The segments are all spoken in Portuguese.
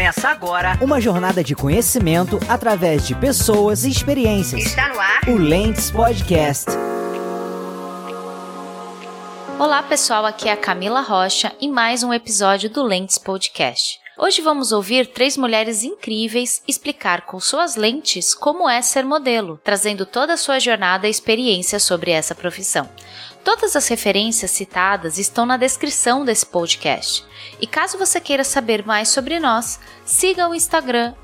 Começa agora uma jornada de conhecimento através de pessoas e experiências. Está no ar o Lentes Podcast. Olá pessoal, aqui é a Camila Rocha em mais um episódio do Lentes Podcast. Hoje vamos ouvir três mulheres incríveis explicar com suas lentes como é ser modelo, trazendo toda a sua jornada e experiência sobre essa profissão. Todas as referências citadas estão na descrição desse podcast. E caso você queira saber mais sobre nós, siga o Instagram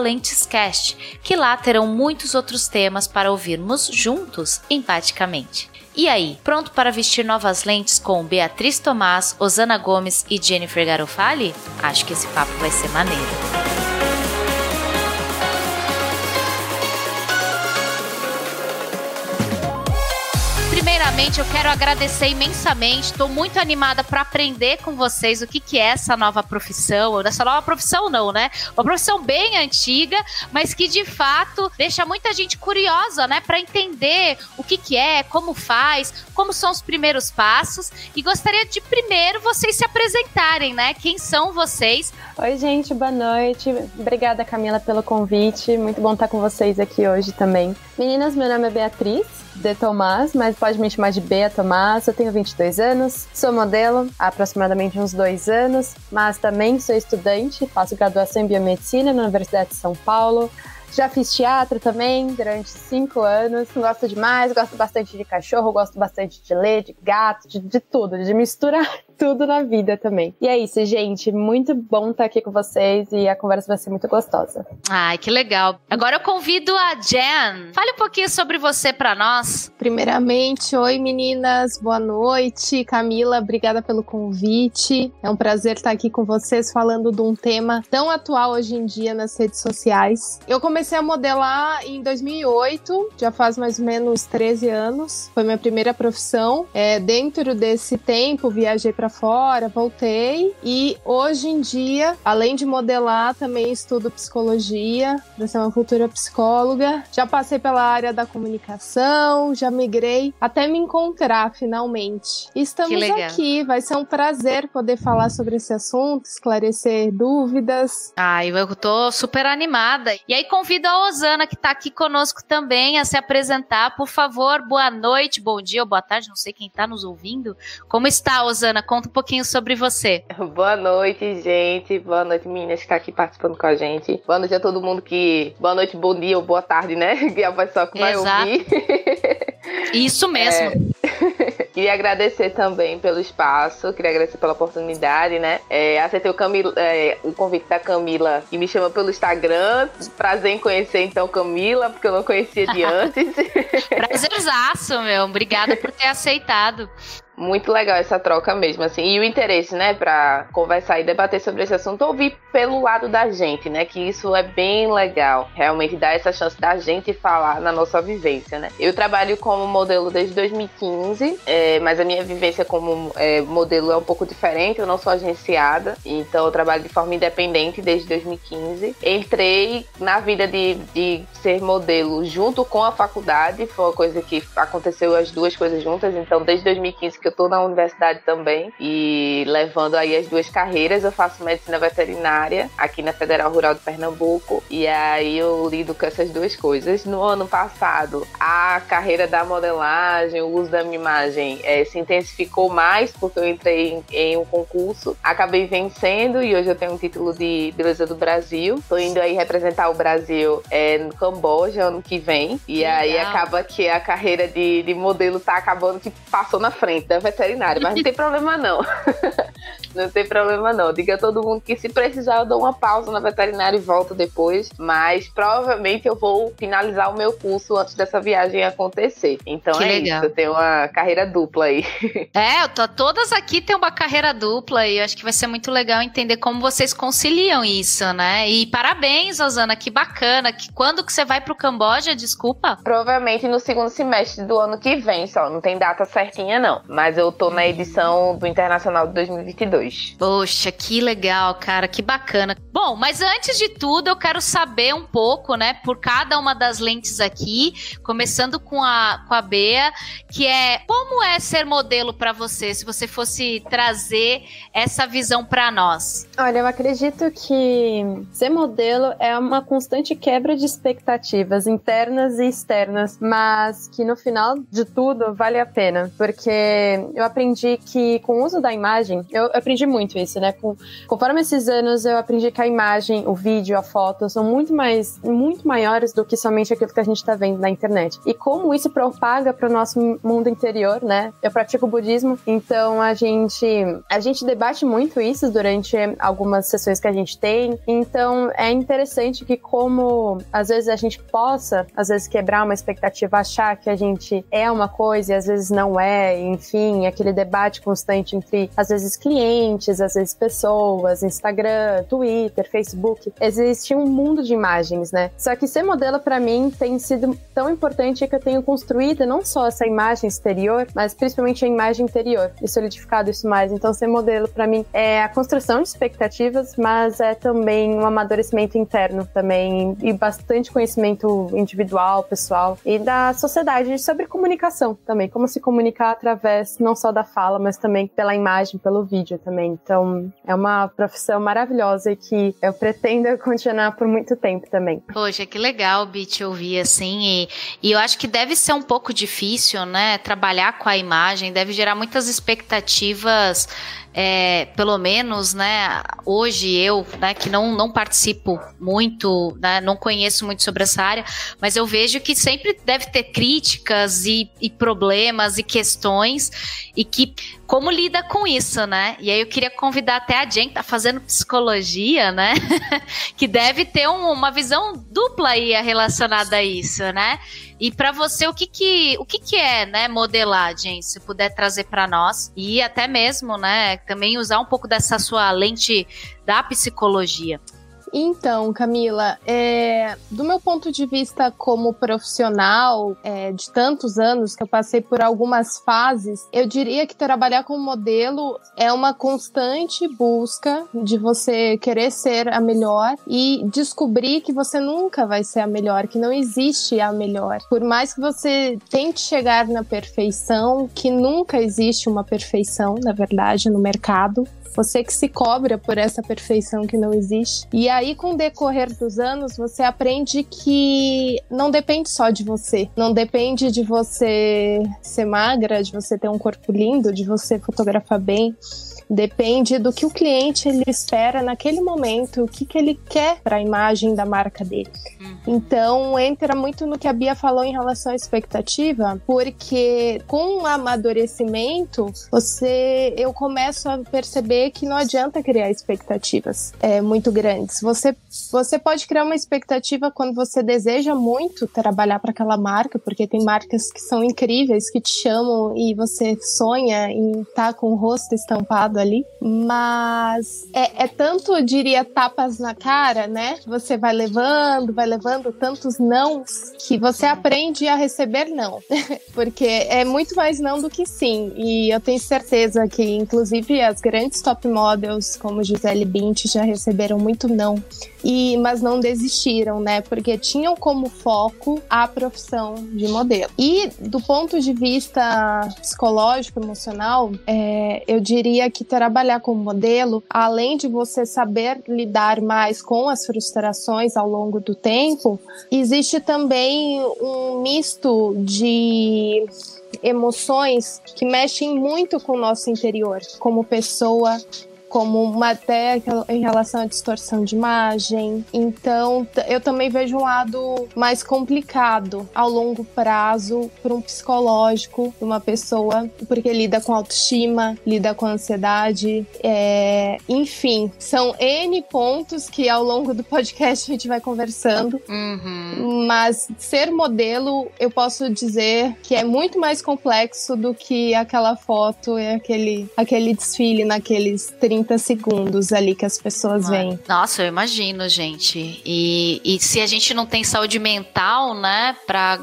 @lentescast, que lá terão muitos outros temas para ouvirmos juntos empaticamente. E aí, pronto para vestir novas lentes com Beatriz Tomás, Osana Gomes e Jennifer Garofali? Acho que esse papo vai ser maneiro. Primeiramente eu quero agradecer imensamente. Estou muito animada para aprender com vocês o que, que é essa nova profissão. Essa nova profissão, não, né? Uma profissão bem antiga, mas que de fato deixa muita gente curiosa, né? Para entender o que, que é, como faz, como são os primeiros passos. E gostaria de primeiro vocês se apresentarem, né? Quem são vocês? Oi, gente, boa noite. Obrigada, Camila, pelo convite. Muito bom estar com vocês aqui hoje também. Meninas, meu nome é Beatriz de Tomás, mas pode me chamar de Bea Tomás. Eu tenho 22 anos, sou modelo há aproximadamente uns dois anos, mas também sou estudante, faço graduação em biomedicina na Universidade de São Paulo. Já fiz teatro também durante cinco anos. Gosto demais, gosto bastante de cachorro, gosto bastante de ler, de gato, de, de tudo, de misturar tudo na vida também. E é isso, gente. Muito bom estar aqui com vocês e a conversa vai ser muito gostosa. Ai, que legal. Agora eu convido a Jen. Fale um pouquinho sobre você para nós. Primeiramente, oi meninas, boa noite. Camila, obrigada pelo convite. É um prazer estar aqui com vocês falando de um tema tão atual hoje em dia nas redes sociais. Eu comecei a modelar em 2008, já faz mais ou menos 13 anos. Foi minha primeira profissão. É, dentro desse tempo, viajei para fora, voltei e hoje em dia, além de modelar, também estudo psicologia, para ser uma futura psicóloga. Já passei pela área da comunicação, já migrei até me encontrar finalmente. Estamos aqui, vai ser um prazer poder falar sobre esse assunto, esclarecer dúvidas. Ai, eu tô super animada. E aí convido a Osana que tá aqui conosco também a se apresentar. Por favor, boa noite, bom dia ou boa tarde, não sei quem tá nos ouvindo. Como está, Osana? Conta um pouquinho sobre você. Boa noite, gente. Boa noite, meninas que tá aqui participando com a gente. Boa noite a todo mundo que. Boa noite, bom dia ou boa tarde, né? Que é a pessoa que vai Exato. ouvir. Isso mesmo. É... Queria agradecer também pelo espaço, queria agradecer pela oportunidade, né? É, aceitei o, Camila, é, o convite da Camila e me chama pelo Instagram. Prazer em conhecer então Camila, porque eu não conhecia de antes. Prazerzaço, meu. Obrigada por ter aceitado. Muito legal essa troca mesmo, assim. E o interesse, né, para conversar e debater sobre esse assunto, ouvir pelo lado da gente, né, que isso é bem legal. Realmente dá essa chance da gente falar na nossa vivência, né. Eu trabalho como modelo desde 2015, é, mas a minha vivência como é, modelo é um pouco diferente. Eu não sou agenciada, então eu trabalho de forma independente desde 2015. Entrei na vida de, de ser modelo junto com a faculdade, foi uma coisa que aconteceu as duas coisas juntas, então desde 2015 que eu tô na universidade também e levando aí as duas carreiras. Eu faço medicina veterinária aqui na Federal Rural de Pernambuco e aí eu lido com essas duas coisas. No ano passado, a carreira da modelagem, o uso da minha imagem é, se intensificou mais porque eu entrei em, em, um concurso, acabei vencendo e hoje eu tenho um título de beleza do Brasil. Tô indo aí representar o Brasil é, no Camboja ano que vem e aí acaba que a carreira de, de modelo tá acabando que passou na frente da veterinária, mas não tem problema não. não tem problema não. Diga a todo mundo que se precisar eu dou uma pausa na veterinária e volto depois, mas provavelmente eu vou finalizar o meu curso antes dessa viagem acontecer. Então que é legal. isso, eu tenho uma carreira dupla aí. É, tô, todas aqui têm uma carreira dupla e eu acho que vai ser muito legal entender como vocês conciliam isso, né? E parabéns, Osana, que bacana. Que quando que você vai pro Camboja, desculpa? Provavelmente no segundo semestre do ano que vem, só não tem data certinha não mas eu tô na edição do Internacional de 2022. Poxa, que legal, cara, que bacana. Bom, Bom, mas antes de tudo, eu quero saber um pouco, né, por cada uma das lentes aqui, começando com a, com a Bea, que é como é ser modelo para você, se você fosse trazer essa visão para nós. Olha, eu acredito que ser modelo é uma constante quebra de expectativas internas e externas, mas que no final de tudo vale a pena, porque eu aprendi que com o uso da imagem, eu aprendi muito isso, né? Com, conforme esses anos eu aprendi que a imagem, o vídeo, a foto são muito mais, muito maiores do que somente aquilo que a gente está vendo na internet. E como isso propaga para o nosso mundo interior, né? Eu pratico budismo, então a gente a gente debate muito isso durante algumas sessões que a gente tem. Então é interessante que como às vezes a gente possa, às vezes quebrar uma expectativa, achar que a gente é uma coisa e às vezes não é, enfim, aquele debate constante entre às vezes clientes, às vezes pessoas, Instagram, Twitter, Facebook. Existe um mundo de imagens, né? Só que ser modelo para mim tem sido tão importante que eu tenho construído não só essa imagem exterior, mas principalmente a imagem interior e solidificado isso mais. Então ser modelo para mim é a construção de expectativas, mas é também um amadurecimento interno também e bastante conhecimento individual, pessoal e da sociedade sobre comunicação também, como se comunicar através não só da fala, mas também pela imagem, pelo vídeo também. Então, é uma profissão maravilhosa e que eu pretendo continuar por muito tempo também. Poxa, que legal, Bit, ouvir assim. E, e eu acho que deve ser um pouco difícil, né? Trabalhar com a imagem, deve gerar muitas expectativas é, pelo menos, né, hoje eu, né, que não, não participo muito, né, não conheço muito sobre essa área, mas eu vejo que sempre deve ter críticas e, e problemas e questões e que como lida com isso, né? E aí eu queria convidar até a Jen, que tá fazendo psicologia, né? que deve ter um, uma visão dupla aí relacionada a isso, né? E para você, o que que, o que que é, né, modelagem? Se puder trazer para nós e até mesmo, né, também usar um pouco dessa sua lente da psicologia. Então, Camila, é, do meu ponto de vista como profissional é, de tantos anos que eu passei por algumas fases, eu diria que trabalhar com modelo é uma constante busca de você querer ser a melhor e descobrir que você nunca vai ser a melhor, que não existe a melhor. Por mais que você tente chegar na perfeição, que nunca existe uma perfeição, na verdade, no mercado, você que se cobra por essa perfeição que não existe. E aí, com o decorrer dos anos, você aprende que não depende só de você. Não depende de você ser magra, de você ter um corpo lindo, de você fotografar bem. Depende do que o cliente ele espera naquele momento, o que, que ele quer para a imagem da marca dele. Uhum. Então, entra muito no que a Bia falou em relação à expectativa, porque com o amadurecimento, você eu começo a perceber que não adianta criar expectativas é, muito grandes. Você, você pode criar uma expectativa quando você deseja muito trabalhar para aquela marca, porque tem marcas que são incríveis, que te chamam e você sonha em estar tá com o rosto estampado ali, mas é, é tanto, eu diria, tapas na cara, né? Você vai levando, vai levando tantos nãos que você aprende a receber não, porque é muito mais não do que sim. E eu tenho certeza que, inclusive, as grandes top models como Gisele Bint já receberam muito não e mas não desistiram, né? Porque tinham como foco a profissão de modelo. E do ponto de vista psicológico, emocional, é, eu diria que trabalhar como modelo, além de você saber lidar mais com as frustrações ao longo do tempo, existe também um misto de emoções que mexem muito com o nosso interior, como pessoa, como uma até em relação à distorção de imagem. Então, eu também vejo um lado mais complicado ao longo prazo para um psicológico de uma pessoa, porque lida com autoestima, lida com ansiedade, é... enfim, são N pontos que ao longo do podcast a gente vai conversando. Uhum. Mas ser modelo, eu posso dizer que é muito mais complexo do que aquela foto e aquele, aquele desfile naqueles 30 30 segundos ali que as pessoas veem. Nossa, eu imagino, gente. E, e se a gente não tem saúde mental, né, pra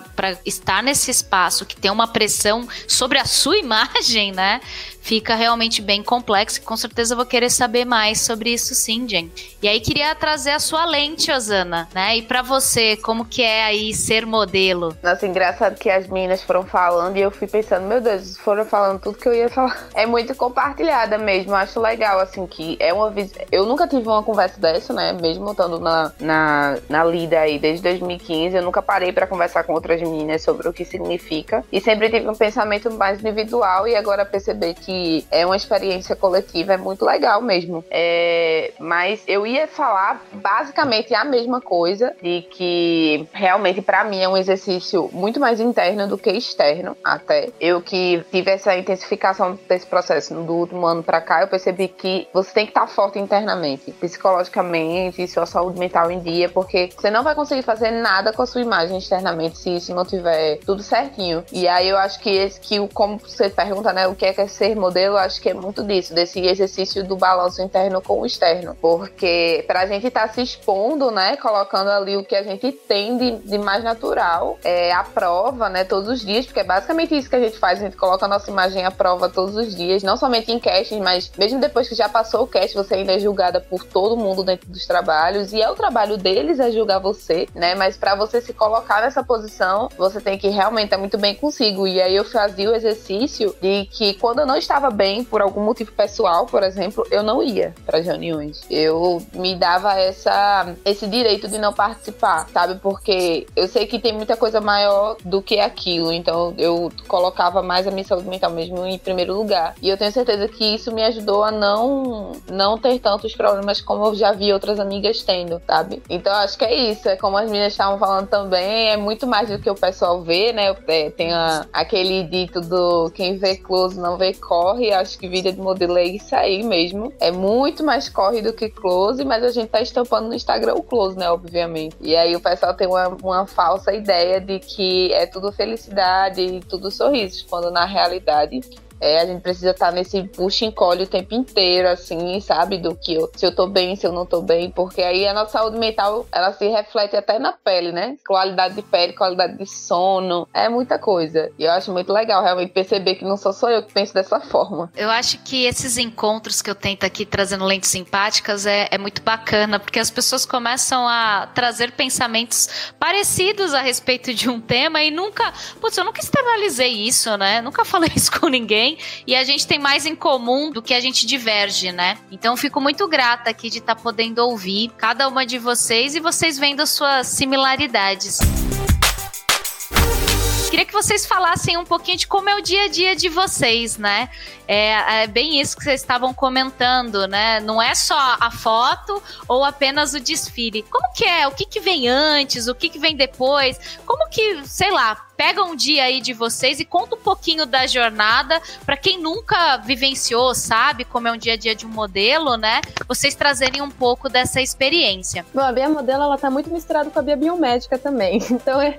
estar nesse espaço que tem uma pressão sobre a sua imagem, né? Fica realmente bem complexo. Com certeza eu vou querer saber mais sobre isso sim, Jen. E aí queria trazer a sua lente, Osana, né? E para você, como que é aí ser modelo? Nossa, engraçado que as meninas foram falando e eu fui pensando, meu Deus, foram falando tudo que eu ia falar. É muito compartilhada mesmo, acho legal, assim, que é uma. Eu nunca tive uma conversa dessa, né? Mesmo estando na, na, na lida aí desde 2015, eu nunca parei para conversar com outras meninas sobre o que significa. E sempre tive um pensamento mais individual e agora perceber que é uma experiência coletiva é muito legal mesmo. É, mas eu ia falar basicamente a mesma coisa, de que realmente para mim é um exercício muito mais interno do que externo, até. Eu que tive essa intensificação desse processo do último ano para cá, eu percebi que você tem que estar forte internamente, psicologicamente, sua saúde mental em dia, porque você não vai conseguir fazer nada com a sua imagem externamente se isso não tiver tudo certinho. E aí eu acho que esse que o como você pergunta, né, o que é, que é ser modelo, acho que é muito disso, desse exercício do balanço interno com o externo, porque pra gente estar tá se expondo, né, colocando ali o que a gente tem de, de mais natural, é a prova, né, todos os dias, porque é basicamente isso que a gente faz, a gente coloca a nossa imagem à prova todos os dias, não somente em castings, mas mesmo depois que já passou o cast, você ainda é julgada por todo mundo dentro dos trabalhos, e é o trabalho deles é julgar você, né, mas para você se colocar nessa posição, você tem que realmente estar muito bem consigo, e aí eu fazia o exercício de que quando eu não estava bem, por algum motivo pessoal, por exemplo, eu não ia para as reuniões. Eu me dava essa, esse direito de não participar, sabe? Porque eu sei que tem muita coisa maior do que aquilo, então eu colocava mais a minha saúde mental mesmo em primeiro lugar. E eu tenho certeza que isso me ajudou a não, não ter tantos problemas como eu já vi outras amigas tendo, sabe? Então acho que é isso, é como as meninas estavam falando também, é muito mais do que o pessoal vê, né? É, tem a, aquele dito do quem vê close não vê corre, acho que vida de modelo é isso aí mesmo. É muito mais corre do que close, mas a gente tá estampando no Instagram o close, né? Obviamente. E aí o pessoal tem uma, uma falsa ideia de que é tudo felicidade e tudo sorrisos, quando na realidade é, a gente precisa estar tá nesse puxa e encolhe o tempo inteiro, assim, sabe? Do que eu, se eu tô bem, se eu não tô bem, porque aí a nossa saúde mental, ela se reflete até na pele, né? Qualidade de pele, qualidade de sono, é muita coisa. E eu acho muito legal realmente perceber que não sou só eu que penso dessa forma. Eu acho que esses encontros que eu tento aqui trazendo lentes simpáticas é, é muito bacana, porque as pessoas começam a trazer pensamentos parecidos a respeito de um tema e nunca, putz, eu nunca externalizei isso, né? Nunca falei isso com ninguém também. E a gente tem mais em comum do que a gente diverge, né? Então fico muito grata aqui de estar tá podendo ouvir cada uma de vocês e vocês vendo as suas similaridades. Queria que vocês falassem um pouquinho de como é o dia a dia de vocês, né? É, é, bem isso que vocês estavam comentando, né? Não é só a foto ou apenas o desfile. Como que é? O que, que vem antes? O que, que vem depois? Como que, sei lá, pega um dia aí de vocês e conta um pouquinho da jornada para quem nunca vivenciou, sabe como é um dia a dia de um modelo, né? Vocês trazerem um pouco dessa experiência. Bom, a Bia Modelo ela tá muito misturada com a Bia Biomédica também. Então, é,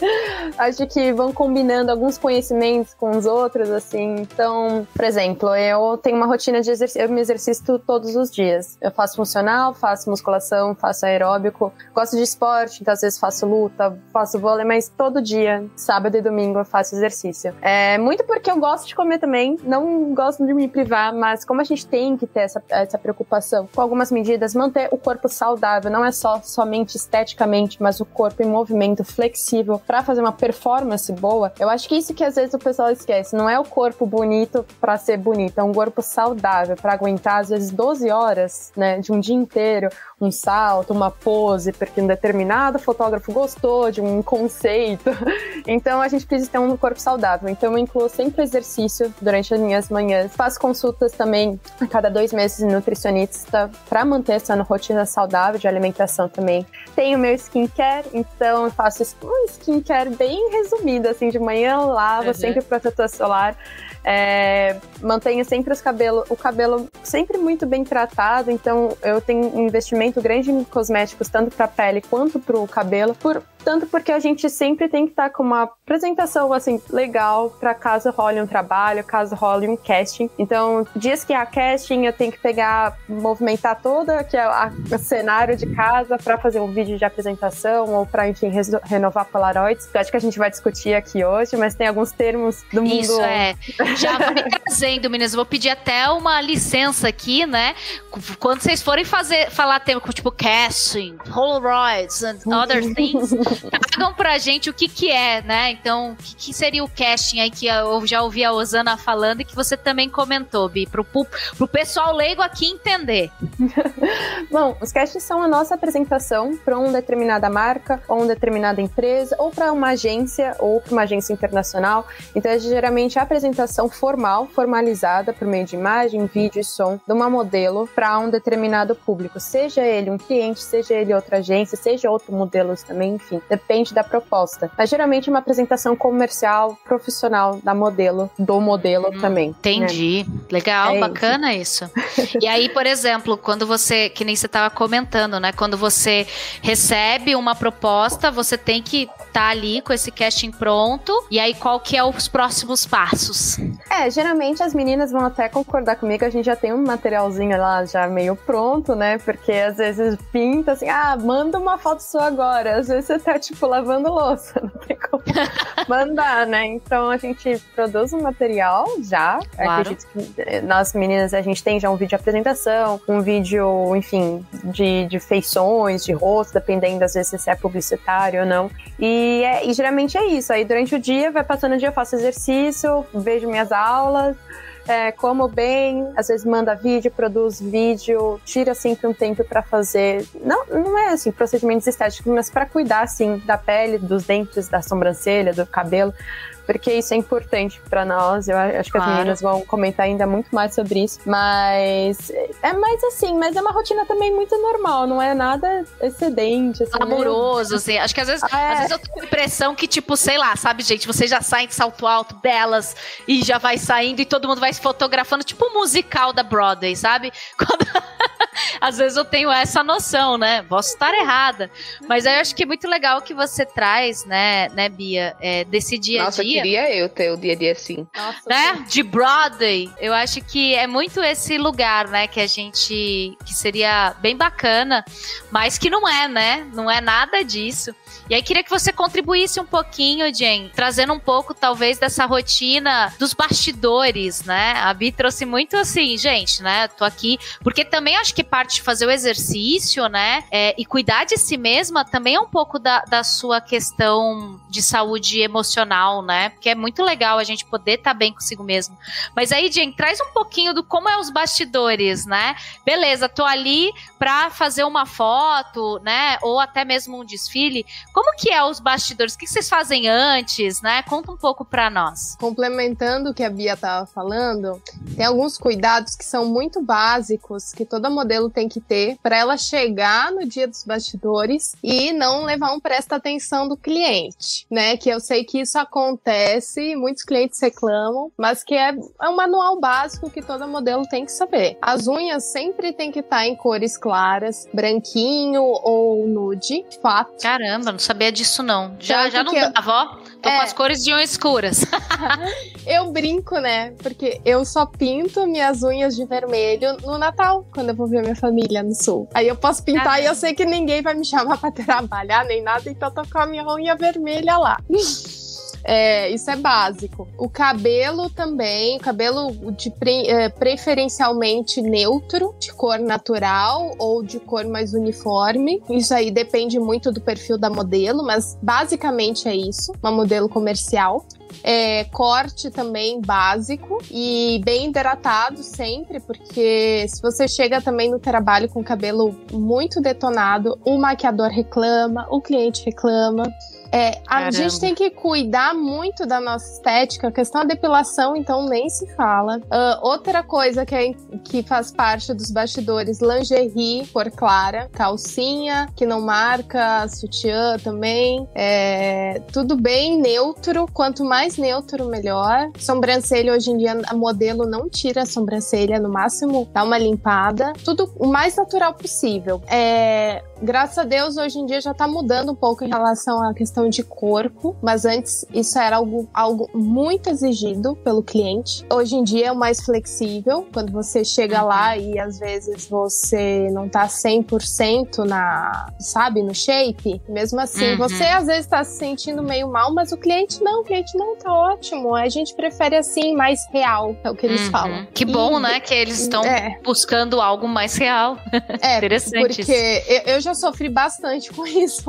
acho que vão combinando alguns conhecimentos com os outros assim. Então, por exemplo, eu tenho uma rotina de exercício, eu me exercito todos os dias. Eu faço funcional, faço musculação, faço aeróbico, gosto de esporte, então às vezes faço luta, faço vôlei, mas todo dia, sábado e domingo eu faço exercício. É muito porque eu gosto de comer também, não gosto de me privar, mas como a gente tem que ter essa, essa preocupação com algumas medidas, manter o corpo saudável, não é só somente esteticamente, mas o corpo em movimento flexível para fazer uma performance boa. Eu acho que isso que às vezes o pessoal esquece, não é o corpo bonito para ser bonito, é um corpo saudável para aguentar às vezes 12 horas, né, de um dia inteiro, um salto, uma pose, porque um determinado fotógrafo gostou de um conceito. Então a gente precisa ter um corpo saudável. Então eu incluo sempre exercício durante as minhas manhãs. Faço consultas também a cada dois meses nutricionista para manter essa rotina saudável de alimentação também. Tenho meu skincare, então eu faço um skincare bem resumido, assim, de manhã lavo uhum. sempre protetor solar. É, mantenho sempre os cabelo, o cabelo sempre muito bem tratado, então eu tenho um investimento grande em cosméticos, tanto para pele quanto para o cabelo, por tanto porque a gente sempre tem que estar com uma apresentação assim legal para caso role um trabalho, caso role um casting. Então, dias que há casting, eu tenho que pegar, movimentar toda que é o cenário de casa para fazer um vídeo de apresentação ou para enfim renovar Polaroids. Eu acho que a gente vai discutir aqui hoje, mas tem alguns termos do mundo. Isso é. Já vou trazendo, meninas. Vou pedir até uma licença aqui, né? Quando vocês forem fazer, falar tema tipo casting, Polaroids and other things, tragam pra gente o que que é, né? Então, o que, que, seria o casting aí que eu já ouvi a Osana falando e que você também comentou, Bi, pro, pro pessoal leigo aqui entender. Bom, os castings são a nossa apresentação para uma determinada marca, ou uma determinada empresa, ou para uma agência, ou para uma agência internacional. Então, é geralmente a apresentação formal, formalizada por meio de imagem, vídeo e som de uma modelo para um determinado público, seja ele um cliente, seja ele outra agência, seja outro modelo também, enfim, depende da proposta. Mas geralmente é uma apresentação comercial, profissional da modelo, do modelo hum, também. Entendi. Né? Legal, é bacana isso. isso. E aí, por exemplo, quando você, que nem você estava comentando, né? Quando você recebe uma proposta, você tem que estar tá ali com esse casting pronto. E aí, qual que é os próximos passos? É, geralmente as meninas vão até concordar comigo, a gente já tem um materialzinho lá já meio pronto, né? Porque às vezes pinta assim, ah, manda uma foto sua agora. Às vezes você tá, tipo, lavando louça, não tem como mandar, né? Então a gente produz um material já. Claro. Acredito que eh, nós meninas a gente tem já um vídeo de apresentação, um vídeo, enfim, de, de feições, de rosto, dependendo às vezes se é publicitário ou não. E, é, e geralmente é isso. Aí durante o dia, vai passando o dia, eu faço exercício, vejo minhas aulas é, como bem, às vezes manda vídeo, produz vídeo, tira sempre um tempo para fazer. Não, não é assim procedimentos estéticos, mas para cuidar assim da pele, dos dentes, da sobrancelha, do cabelo porque isso é importante para nós. Eu acho que claro. as meninas vão comentar ainda muito mais sobre isso. Mas é mais assim, mas é uma rotina também muito normal, não é nada excedente. Assim, Amoroso, assim. Acho que às vezes, é. às vezes eu tenho a impressão que, tipo, sei lá, sabe, gente, vocês já saem de salto alto, belas, e já vai saindo e todo mundo vai se fotografando, tipo um musical da Broadway, sabe? Quando... às vezes eu tenho essa noção, né? Posso estar errada. Mas aí eu acho que é muito legal que você traz, né, né, Bia, é, desse dia a dia queria eu ter o dia a dia assim. Nossa, né? De Broadway. Eu acho que é muito esse lugar, né? Que a gente. que seria bem bacana, mas que não é, né? Não é nada disso. E aí queria que você contribuísse um pouquinho, Jen, trazendo um pouco, talvez, dessa rotina dos bastidores, né? A Bi trouxe muito assim, gente, né? Tô aqui. Porque também acho que parte de fazer o exercício, né? É, e cuidar de si mesma também é um pouco da, da sua questão de saúde emocional, né? Porque é muito legal a gente poder estar tá bem consigo mesmo. Mas aí, Jen, traz um pouquinho do como é os bastidores, né? Beleza, tô ali pra fazer uma foto, né? Ou até mesmo um desfile. Como que é os bastidores? O que vocês fazem antes, né? Conta um pouco para nós. Complementando o que a Bia estava falando, tem alguns cuidados que são muito básicos que toda modelo tem que ter para ela chegar no dia dos bastidores e não levar um presta atenção do cliente, né? Que eu sei que isso acontece, muitos clientes reclamam, mas que é, é um manual básico que toda modelo tem que saber. As unhas sempre tem que estar tá em cores claras, branquinho ou nude, fato. Caramba, não sabia disso, não. Já, já não dá, avó. Tô é. com as cores de unhas escuras. eu brinco, né? Porque eu só pinto minhas unhas de vermelho no Natal, quando eu vou ver minha família no sul. Aí eu posso pintar ah, e eu sei que ninguém vai me chamar pra trabalhar nem nada, então eu tô com a minha unha vermelha lá. É, isso é básico. O cabelo também, cabelo de pre, é, preferencialmente neutro, de cor natural ou de cor mais uniforme. Isso aí depende muito do perfil da modelo, mas basicamente é isso, uma modelo comercial. É, corte também básico e bem hidratado sempre, porque se você chega também no trabalho com cabelo muito detonado, o maquiador reclama, o cliente reclama. É, a gente tem que cuidar muito da nossa estética. A questão da depilação, então, nem se fala. Uh, outra coisa que, é, que faz parte dos bastidores, lingerie, cor clara, calcinha, que não marca, sutiã também. É, tudo bem neutro. Quanto mais mais neutro, melhor. Sobrancelha, hoje em dia, a modelo não tira a sobrancelha, no máximo dá uma limpada. Tudo o mais natural possível. É, graças a Deus, hoje em dia já tá mudando um pouco em relação à questão de corpo, mas antes isso era algo, algo muito exigido pelo cliente. Hoje em dia é o mais flexível, quando você chega lá e às vezes você não tá 100% na, sabe, no shape, mesmo assim, uhum. você às vezes tá se sentindo meio mal, mas o cliente não, o cliente não tá ótimo. A gente prefere assim, mais real, é o que eles uhum. falam. Que bom, e, né, que eles estão é. buscando algo mais real. É, Interessante. Porque eu, eu já sofri bastante com isso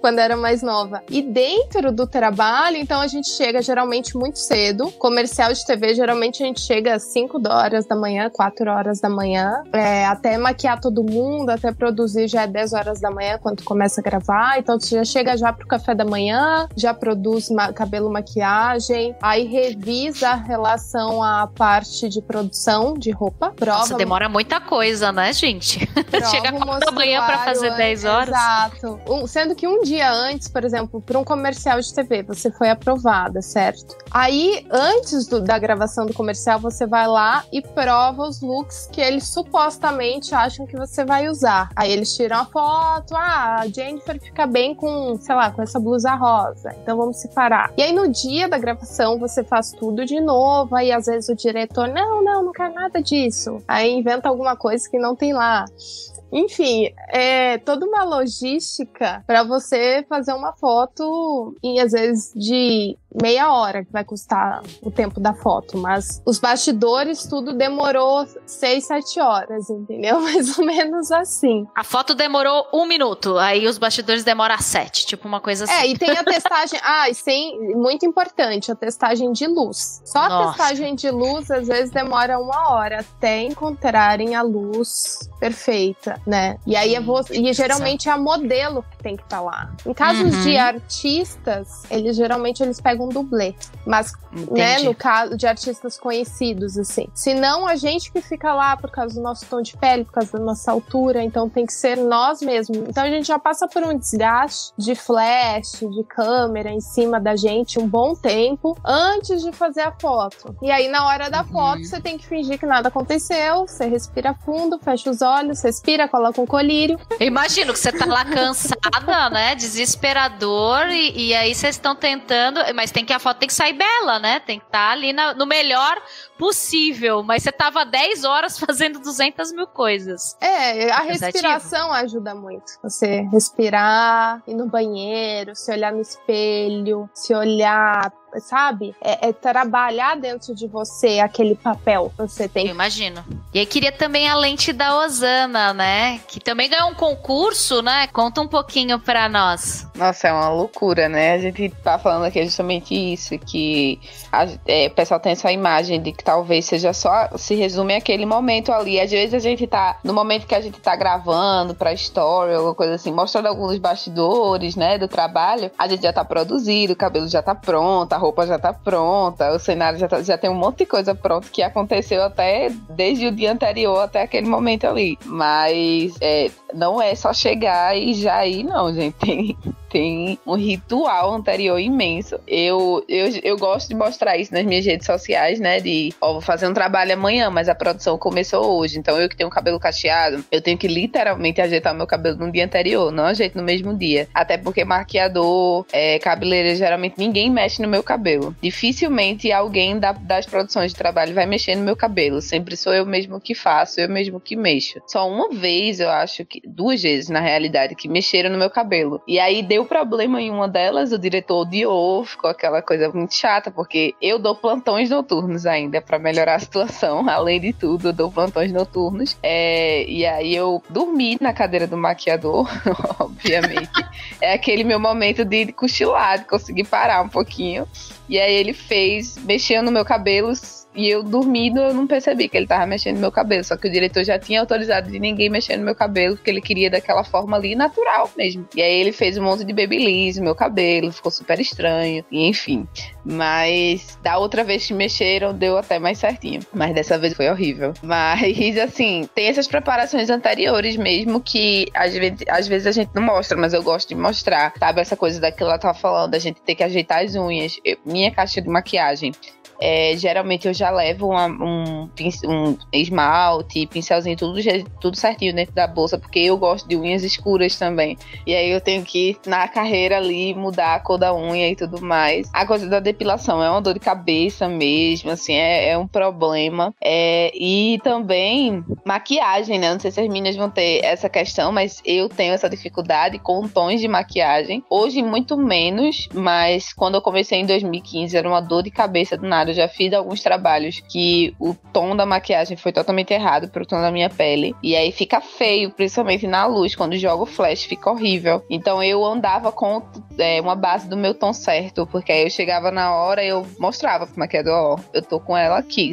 quando era mais nova. E dentro do trabalho, então a gente chega geralmente muito cedo. Comercial de TV, geralmente a gente chega às 5 horas da manhã, 4 horas da manhã. É, até maquiar todo mundo, até produzir já é 10 horas da manhã quando começa a gravar. Então você já chega já pro café da manhã, já produz ma cabelo, maquiagem, aí revisa a relação à parte de produção de roupa. Prova. Nossa, demora muita coisa, né, gente? Chega 4 da manhã pra fazer 10 horas. Exato. Um, sendo que um dia antes, por exemplo, para um comercial de TV, você foi aprovada, certo? Aí, antes do, da gravação do comercial, você vai lá e prova os looks que eles supostamente acham que você vai usar. Aí eles tiram a foto, ah, a Jennifer fica bem com, sei lá, com essa blusa rosa, então vamos separar. E aí no dia da gravação você faz tudo de novo, aí às vezes o diretor, não, não, não quero nada disso. Aí inventa alguma coisa que não tem lá. Enfim, é toda uma logística para você fazer uma foto em às vezes de meia hora que vai custar o tempo da foto, mas os bastidores tudo demorou seis, sete horas, entendeu? Mais ou menos assim. A foto demorou um minuto, aí os bastidores demoram sete, tipo uma coisa assim. É, e tem a testagem, ah, e sem, muito importante, a testagem de luz. Só Nossa. a testagem de luz às vezes demora uma hora até encontrarem a luz perfeita, né? E aí é você, e geralmente é a modelo que tem que estar tá lá. Em casos uhum. de artistas, eles geralmente eles pegam um dublê. Mas, Entendi. né, no caso de artistas conhecidos, assim. Se não, a gente que fica lá por causa do nosso tom de pele, por causa da nossa altura, então tem que ser nós mesmos. Então a gente já passa por um desgaste de flash, de câmera em cima da gente um bom tempo antes de fazer a foto. E aí, na hora da uhum. foto, você tem que fingir que nada aconteceu, você respira fundo, fecha os olhos, respira, coloca um colírio. imagino que você tá lá cansada, né? Desesperador, e, e aí vocês estão tentando, mas tem que a foto tem que sair bela, né? Tem que estar tá ali na, no melhor possível. Mas você tava 10 horas fazendo 200 mil coisas. É, a respiração ajuda muito. Você respirar, ir no banheiro, se olhar no espelho, se olhar sabe? É, é, trabalhar dentro de você aquele papel que você tem. Eu imagino. E aí queria também a lente da Osana, né? Que também ganhou um concurso, né? Conta um pouquinho para nós. Nossa, é uma loucura, né? A gente tá falando aqui justamente isso, que a, é, o pessoal tem essa imagem de que talvez seja só, se resume aquele momento ali. Às vezes a gente tá, no momento que a gente tá gravando pra story, alguma coisa assim, mostrando alguns bastidores, né, do trabalho, a gente já tá produzido, o cabelo já tá pronto, a roupa já tá pronta, o cenário já, tá, já tem um monte de coisa pronta que aconteceu até desde o dia anterior até aquele momento ali. Mas é, não é só chegar e já ir, não, gente. Tem, tem um ritual anterior imenso. Eu, eu, eu gosto de mostrar isso nas minhas redes sociais, né? De, ó, vou fazer um trabalho amanhã, mas a produção começou hoje. Então eu que tenho cabelo cacheado, eu tenho que literalmente ajeitar meu cabelo no dia anterior, não ajeito no mesmo dia. Até porque maquiador, é, cabeleireiro, geralmente ninguém mexe no meu cabelo. Dificilmente alguém da, das produções de trabalho vai mexer no meu cabelo. Sempre sou eu mesmo que faço, eu mesmo que mexo. Só uma vez, eu acho que, duas vezes na realidade, que mexeram no meu cabelo. E aí deu problema em uma delas, o diretor odiou, ficou aquela coisa muito chata, porque eu dou plantões noturnos ainda para melhorar a situação. Além de tudo, eu dou plantões noturnos. É, e aí eu dormi na cadeira do maquiador, obviamente. é aquele meu momento de cochilar, de conseguir parar um pouquinho. E aí ele fez, mexeu no meu cabelo e eu dormindo, eu não percebi que ele tava mexendo no meu cabelo. Só que o diretor já tinha autorizado de ninguém mexer no meu cabelo, porque ele queria daquela forma ali natural mesmo. E aí ele fez um monte de babyliss no meu cabelo, ficou super estranho, e enfim. Mas da outra vez que mexeram, deu até mais certinho. Mas dessa vez foi horrível. Mas, assim, tem essas preparações anteriores mesmo que às vezes, às vezes a gente não mostra, mas eu gosto de mostrar. Sabe essa coisa daquilo que ela tava falando, a gente ter que ajeitar as unhas. Eu, minha caixa de maquiagem é, geralmente eu já levo uma, um, um, esmalte, pincelzinho, tudo, tudo certinho dentro da bolsa, porque eu gosto de unhas escuras também. E aí eu tenho que, na carreira ali, mudar a cor da unha e tudo mais. A coisa da depilação é uma dor de cabeça mesmo, assim, é, é um problema. É, e também maquiagem, né? Não sei se as meninas vão ter essa questão, mas eu tenho essa dificuldade com tons de maquiagem. Hoje, muito menos, mas quando eu comecei em 2015, era uma dor de cabeça do nada eu já fiz alguns trabalhos que o tom da maquiagem foi totalmente errado pro tom da minha pele. E aí fica feio, principalmente na luz, quando joga o flash, fica horrível. Então eu andava com é, uma base do meu tom certo, porque aí eu chegava na hora e eu mostrava pro maquiador, ó, eu tô com ela aqui,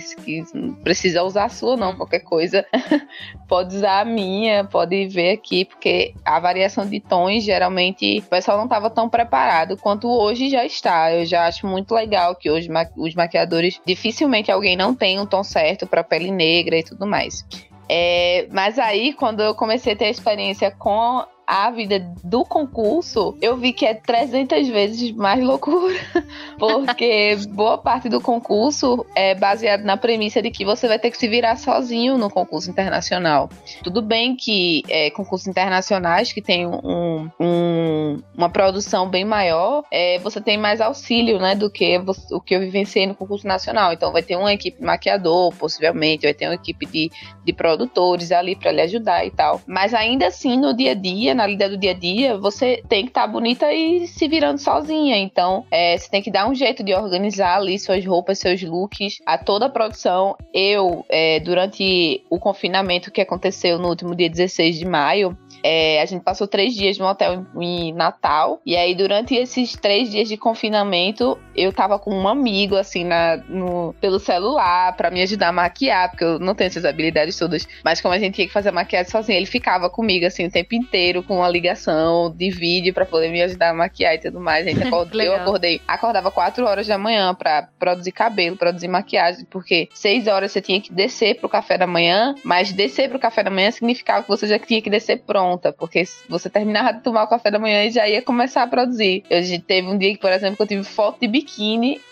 não precisa usar a sua não, qualquer coisa. pode usar a minha, pode ver aqui, porque a variação de tons, geralmente, o pessoal não tava tão preparado quanto hoje já está. Eu já acho muito legal que hoje os maquiadores dificilmente alguém não tem um tom certo para pele negra e tudo mais. É, mas aí, quando eu comecei a ter a experiência com ávida do concurso, eu vi que é 300 vezes mais loucura, porque boa parte do concurso é baseado na premissa de que você vai ter que se virar sozinho no concurso internacional. Tudo bem que é, concursos internacionais que tem um, um, uma produção bem maior, é, você tem mais auxílio, né, do que você, o que eu vivenciei no concurso nacional. Então vai ter uma equipe de maquiador, possivelmente, vai ter uma equipe de, de produtores ali para lhe ajudar e tal. Mas ainda assim, no dia a dia, na lida do dia a dia, você tem que estar tá bonita e se virando sozinha. Então, é, você tem que dar um jeito de organizar ali suas roupas, seus looks, a toda a produção. Eu, é, durante o confinamento que aconteceu no último dia 16 de maio, é, a gente passou três dias no hotel em Natal. E aí, durante esses três dias de confinamento, eu tava com um amigo, assim, na, no, pelo celular, para me ajudar a maquiar, porque eu não tenho essas habilidades todas. Mas como a gente tinha que fazer a maquiagem sozinho, ele ficava comigo, assim, o tempo inteiro, com uma ligação de vídeo para poder me ajudar a maquiar e tudo mais. A gente eu acordei, acordava quatro horas da manhã para produzir cabelo, produzir maquiagem, porque seis horas você tinha que descer pro café da manhã, mas descer pro café da manhã significava que você já tinha que descer pronta, porque você terminava de tomar o café da manhã e já ia começar a produzir. Eu teve um dia que, por exemplo, que eu tive foto de biquíni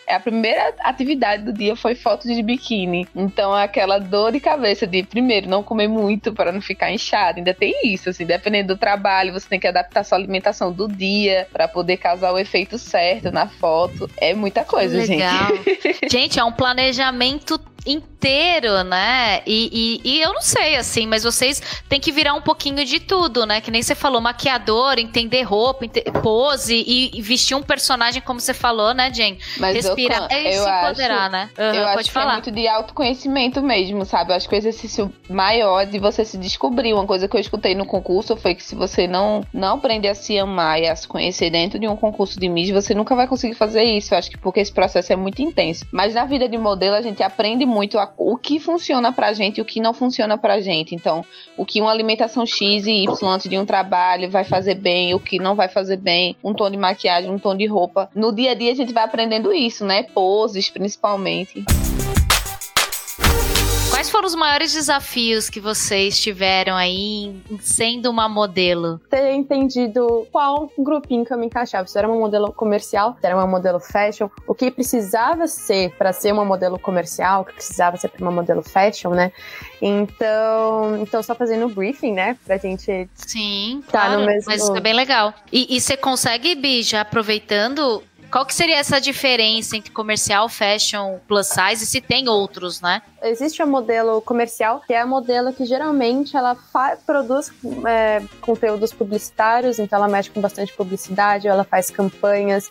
a primeira atividade do dia foi foto de biquíni. Então, aquela dor de cabeça de, primeiro, não comer muito para não ficar inchado. Ainda tem isso, assim, dependendo do trabalho, você tem que adaptar sua alimentação do dia para poder causar o efeito certo na foto. É muita coisa, Legal. gente. gente, é um planejamento inteiro, né? E, e, e, eu não sei, assim, mas vocês têm que virar um pouquinho de tudo, né? Que nem você falou, maquiador, entender roupa, pose e, e vestir um personagem como você falou, né, Jen? Mas Respirar eu, e se empoderar, né? Uhum, eu acho que é falar. é muito de autoconhecimento mesmo, sabe? Eu acho que o exercício maior de você se descobrir. Uma coisa que eu escutei no concurso foi que se você não, não aprender a se amar e a se conhecer dentro de um concurso de mídia, você nunca vai conseguir fazer isso. Eu acho que porque esse processo é muito intenso. Mas na vida de modelo, a gente aprende muito a, o que funciona pra gente e o que não funciona pra gente. Então, o que uma alimentação X e Y antes de um trabalho vai fazer bem, o que não vai fazer bem, um tom de maquiagem, um tom de roupa. No dia a dia a gente vai aprendendo isso, né? Poses, principalmente. Quais foram os maiores desafios que vocês tiveram aí sendo uma modelo? Ter entendido qual grupinho que eu me encaixava. Se era uma modelo comercial, se era uma modelo fashion, o que precisava ser para ser uma modelo comercial, o que precisava ser para uma modelo fashion, né? Então, então só fazendo o briefing, né, pra gente Sim, tá claro, no mesmo... mas isso é bem legal. E, e você consegue, Bi, já aproveitando, qual que seria essa diferença entre comercial, fashion, plus size, e se tem outros, né? Existe a modelo comercial, que é a modelo que geralmente ela produz é, conteúdos publicitários, então ela mexe com bastante publicidade, ela faz campanhas.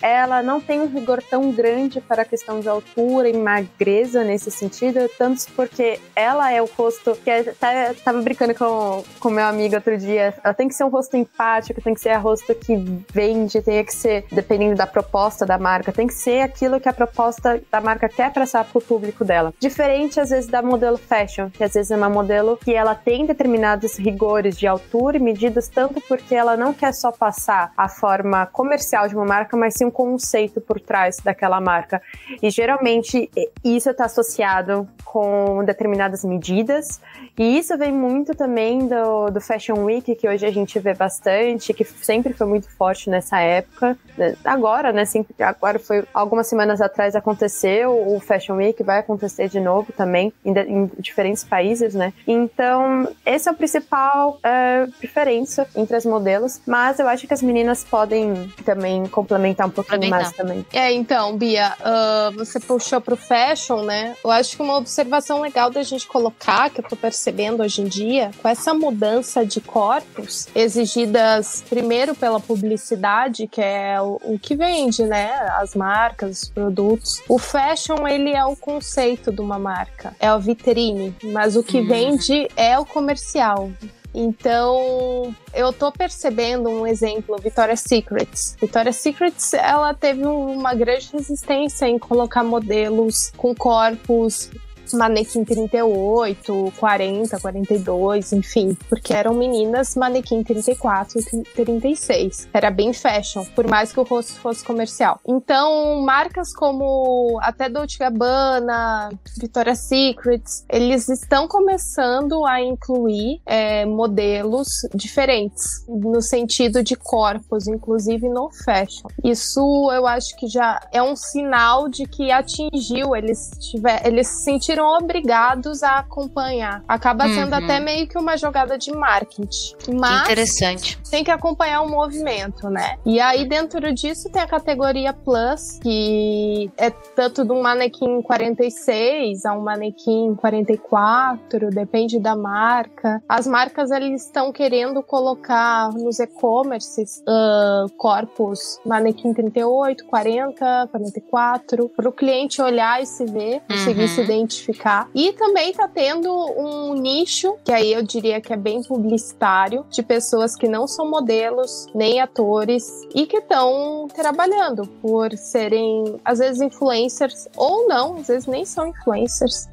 Ela não tem um rigor tão grande para a questão de altura e magreza nesse sentido, tanto porque ela é o rosto que é, tá, tava brincando com com meu amigo outro dia. Ela tem que ser um rosto empático, tem que ser a rosto que vende, tem que ser dependendo da proposta da marca, tem que ser aquilo que a proposta da marca quer passar pro público dela. Diferente às vezes da modelo fashion, que às vezes é uma modelo que ela tem determinados rigores de altura e medidas tanto porque ela não quer só passar a forma comercial de uma marca, mas sim um conceito por trás daquela marca. E geralmente isso está associado com determinadas medidas e isso vem muito também do, do Fashion Week, que hoje a gente vê bastante, que sempre foi muito forte nessa época. Agora, né? Sempre, agora foi algumas semanas atrás aconteceu o Fashion Week, vai acontecer de novo também em, em diferentes países, né? Então, esse é o principal é, diferença entre as modelos, mas eu acho que as meninas podem também complementar um pouquinho mais também. É, então, Bia, uh, você puxou pro fashion, né? Eu acho que uma observação legal da gente colocar, que eu tô percebendo hoje em dia, com essa mudança de corpos exigidas primeiro pela publicidade, que é o, o que vende, né? As marcas, os produtos. O fashion, ele é o conceito de uma marca, é a vitrine, mas o que hum. vende é o comercial. Então, eu tô percebendo um exemplo, Victoria's Secrets. Victoria's Secrets, ela teve uma grande resistência em colocar modelos com corpos manequim 38, 40, 42, enfim, porque eram meninas manequim 34 e 36. Era bem fashion, por mais que o rosto fosse comercial. Então, marcas como até Dolce Gabbana, Victoria's Secrets, eles estão começando a incluir é, modelos diferentes no sentido de corpos, inclusive no fashion. Isso eu acho que já é um sinal de que atingiu, eles tiver, eles se sentiram sentiram obrigados a acompanhar. Acaba sendo uhum. até meio que uma jogada de marketing. Mas interessante. Tem que acompanhar o movimento, né? E aí dentro disso tem a categoria Plus, que é tanto de um manequim 46 a um manequim 44, depende da marca. As marcas eles estão querendo colocar nos e-commerces uh, corpos manequim 38, 40, 44, para o cliente olhar e se ver, conseguir uhum. se identificar E também tá tendo um nicho, que aí eu diria que é bem publicitário, de pessoas que não são modelos, nem atores, e que estão trabalhando por serem, às vezes, influencers, ou não, às vezes nem são influencers,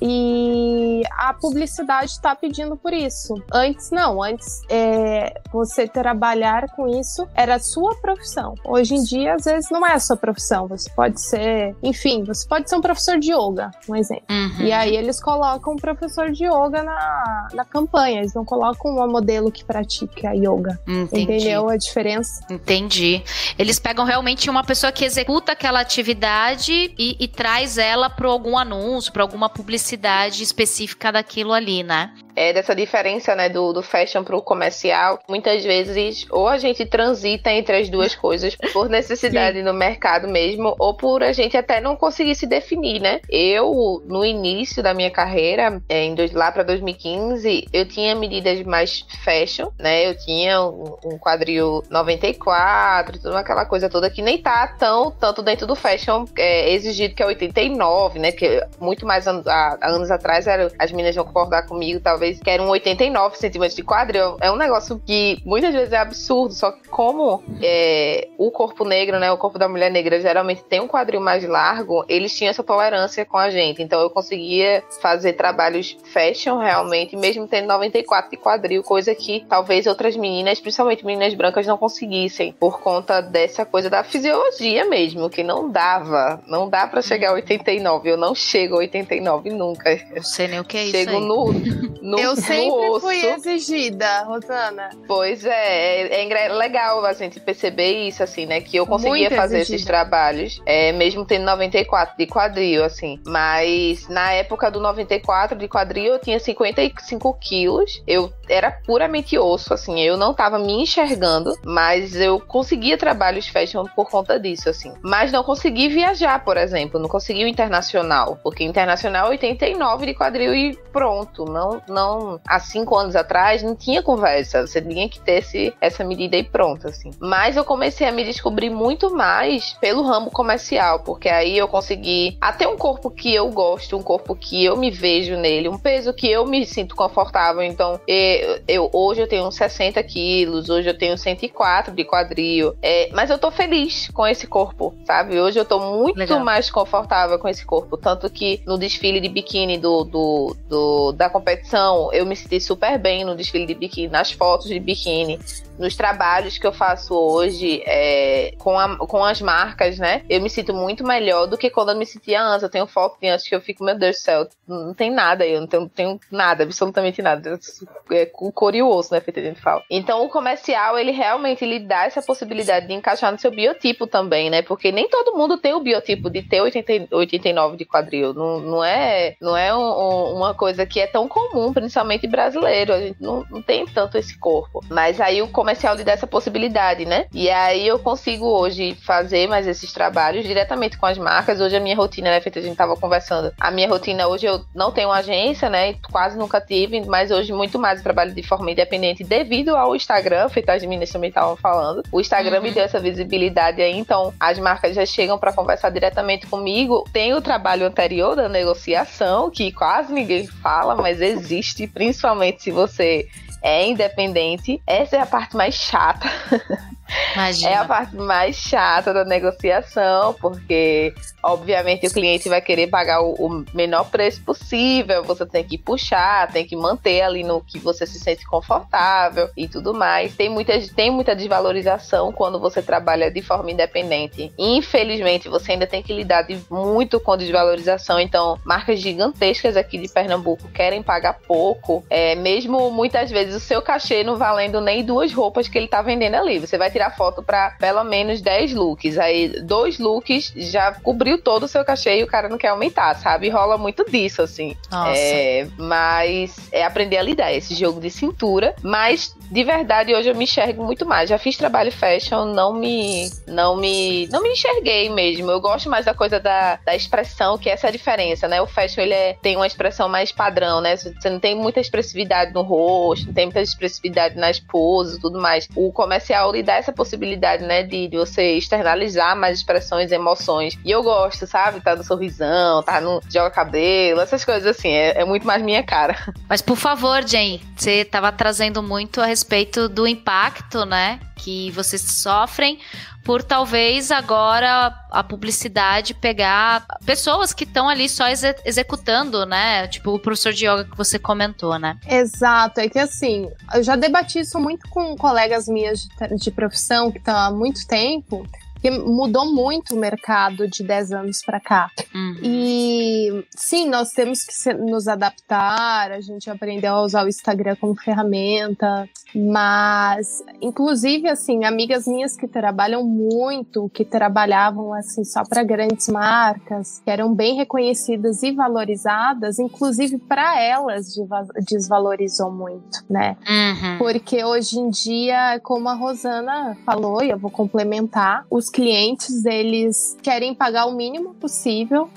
e a publicidade está pedindo por isso. Antes não, antes é, você trabalhar com isso era a sua profissão. Hoje em dia, às vezes, não é a sua profissão. Você pode ser, enfim, você pode ser um professor de yoga, um exemplo. Uhum. E aí eles colocam um professor de yoga na, na campanha, eles não colocam uma modelo que pratica yoga. Entendi. Entendeu a diferença? Entendi. Eles pegam realmente uma pessoa que executa aquela atividade e, e traz ela para algum anúncio, para alguma publicidade necessidade específica daquilo ali, né? é, dessa diferença né, do, do fashion pro comercial, muitas vezes ou a gente transita entre as duas coisas por necessidade Sim. no mercado mesmo, ou por a gente até não conseguir se definir, né? Eu, no início da minha carreira, é, em dois, lá para 2015, eu tinha medidas mais fashion, né? Eu tinha um, um quadril 94, toda aquela coisa toda que nem tá tão tanto dentro do fashion é, exigido que é 89, né? Porque muito mais an anos atrás era, as meninas vão concordar comigo, talvez talvez queiram 89 centímetros de quadril, é um negócio que muitas vezes é absurdo, só que como é, o corpo negro, né, o corpo da mulher negra geralmente tem um quadril mais largo, eles tinham essa tolerância com a gente, então eu conseguia fazer trabalhos fashion realmente, mesmo tendo 94 de quadril, coisa que talvez outras meninas, principalmente meninas brancas, não conseguissem, por conta dessa coisa da fisiologia mesmo, que não dava, não dá para chegar a 89, eu não chego a 89 nunca. Não sei nem o que é isso Chego no no, Eu sempre no fui exigida, Rosana. Pois é, é, é, legal a gente perceber isso, assim, né? Que eu conseguia Muito fazer exigida. esses trabalhos, é, mesmo tendo 94 de quadril, assim. Mas na época do 94 de quadril, eu tinha 55 quilos. Eu era puramente osso, assim. Eu não tava me enxergando, mas eu conseguia trabalhos fashion por conta disso, assim. Mas não consegui viajar, por exemplo. Não consegui o internacional, porque internacional 89 de quadril e pronto. Não, não, há cinco anos atrás não tinha conversa. Você tinha que ter esse, essa medida e pronto, assim. Mas eu comecei a me descobrir muito mais pelo ramo comercial, porque aí eu consegui até um corpo que eu gosto, um corpo que eu me vejo nele, um peso que eu me sinto confortável. Então, eu, eu hoje eu tenho 60 quilos, hoje eu tenho 104 de quadril, é, mas eu tô feliz com esse corpo, sabe? Hoje eu tô muito Legal. mais confortável com esse corpo, tanto que no desfile de biquíni do, do, do, da competição eu me senti super bem no desfile de biquíni, nas fotos de biquíni, nos trabalhos que eu faço hoje é, com, a, com as marcas, né? Eu me sinto muito melhor do que quando eu me sentia antes. Eu tenho foto de antes que eu fico, meu Deus do céu, não tem nada eu não tenho, tenho nada, absolutamente nada. É o cor o osso, né? Feito a gente fala. Então o comercial, ele realmente ele dá essa possibilidade de encaixar no seu biotipo também, né? Porque nem todo mundo tem o biotipo de ter 80, 89 de quadril. Não, não é, não é um, uma coisa que é tão comum, principalmente brasileiro. A gente não, não tem tanto esse corpo. Mas aí o comercial lhe dá essa possibilidade, né? E aí eu consigo hoje fazer mais esses trabalhos diretamente com as marcas. Hoje a minha rotina, né, feita a gente tava conversando. A minha rotina hoje eu não tenho agência, né? Quase nunca tive, mas hoje muito mais eu trabalho de forma independente devido ao Instagram, feito as meninas também estavam falando. O Instagram uhum. me deu essa visibilidade aí, então as marcas já chegam para conversar diretamente comigo. Tem o trabalho anterior da negociação, que quase ninguém fala, mas existe, principalmente se você é independente. Essa é a parte mais chata. Imagina. É a parte mais chata da negociação, porque obviamente o cliente vai querer pagar o, o, menor preço possível, você tem que puxar, tem que manter ali no que você se sente confortável e tudo mais. Tem muita, tem muita desvalorização quando você trabalha de forma independente. Infelizmente, você ainda tem que lidar de, muito com desvalorização, então marcas gigantescas aqui de Pernambuco querem pagar pouco, é, mesmo muitas vezes o seu cachê não valendo nem duas roupas que ele tá vendendo ali. Você vai tirar foto para pelo menos 10 looks. Aí, dois looks já cobriu todo o seu cachê e o cara não quer aumentar, sabe? Rola muito disso, assim. Nossa. É, mas é aprender a lidar esse jogo de cintura. Mas, de verdade, hoje eu me enxergo muito mais. Já fiz trabalho fashion, não me. Não me. Não me enxerguei mesmo. Eu gosto mais da coisa da, da expressão, que essa é a diferença, né? O fashion, ele é, tem uma expressão mais padrão, né? Você não tem muita expressividade no rosto, não tem muita expressividade nas poses tudo mais. O comercial lhe dá essa possibilidade, né, de, de, você externalizar mais expressões, emoções. E eu gosto, sabe? Tá no sorrisão, tá no joga cabelo, essas coisas assim. É, é muito mais minha cara. Mas por favor, Jane, você tava trazendo muito a respeito do impacto, né, que vocês sofrem por talvez agora a publicidade pegar pessoas que estão ali só ex executando, né? Tipo o professor de yoga que você comentou, né? Exato, é que assim, eu já debati isso muito com colegas minhas de, de profissão que estão há muito tempo porque mudou muito o mercado de 10 anos para cá. Uhum. E sim, nós temos que nos adaptar, a gente aprendeu a usar o Instagram como ferramenta, mas inclusive assim, amigas minhas que trabalham muito, que trabalhavam assim só para grandes marcas, que eram bem reconhecidas e valorizadas, inclusive para elas desvalorizou muito, né? Uhum. Porque hoje em dia, como a Rosana falou, e eu vou complementar, os clientes eles querem pagar o mínimo possível.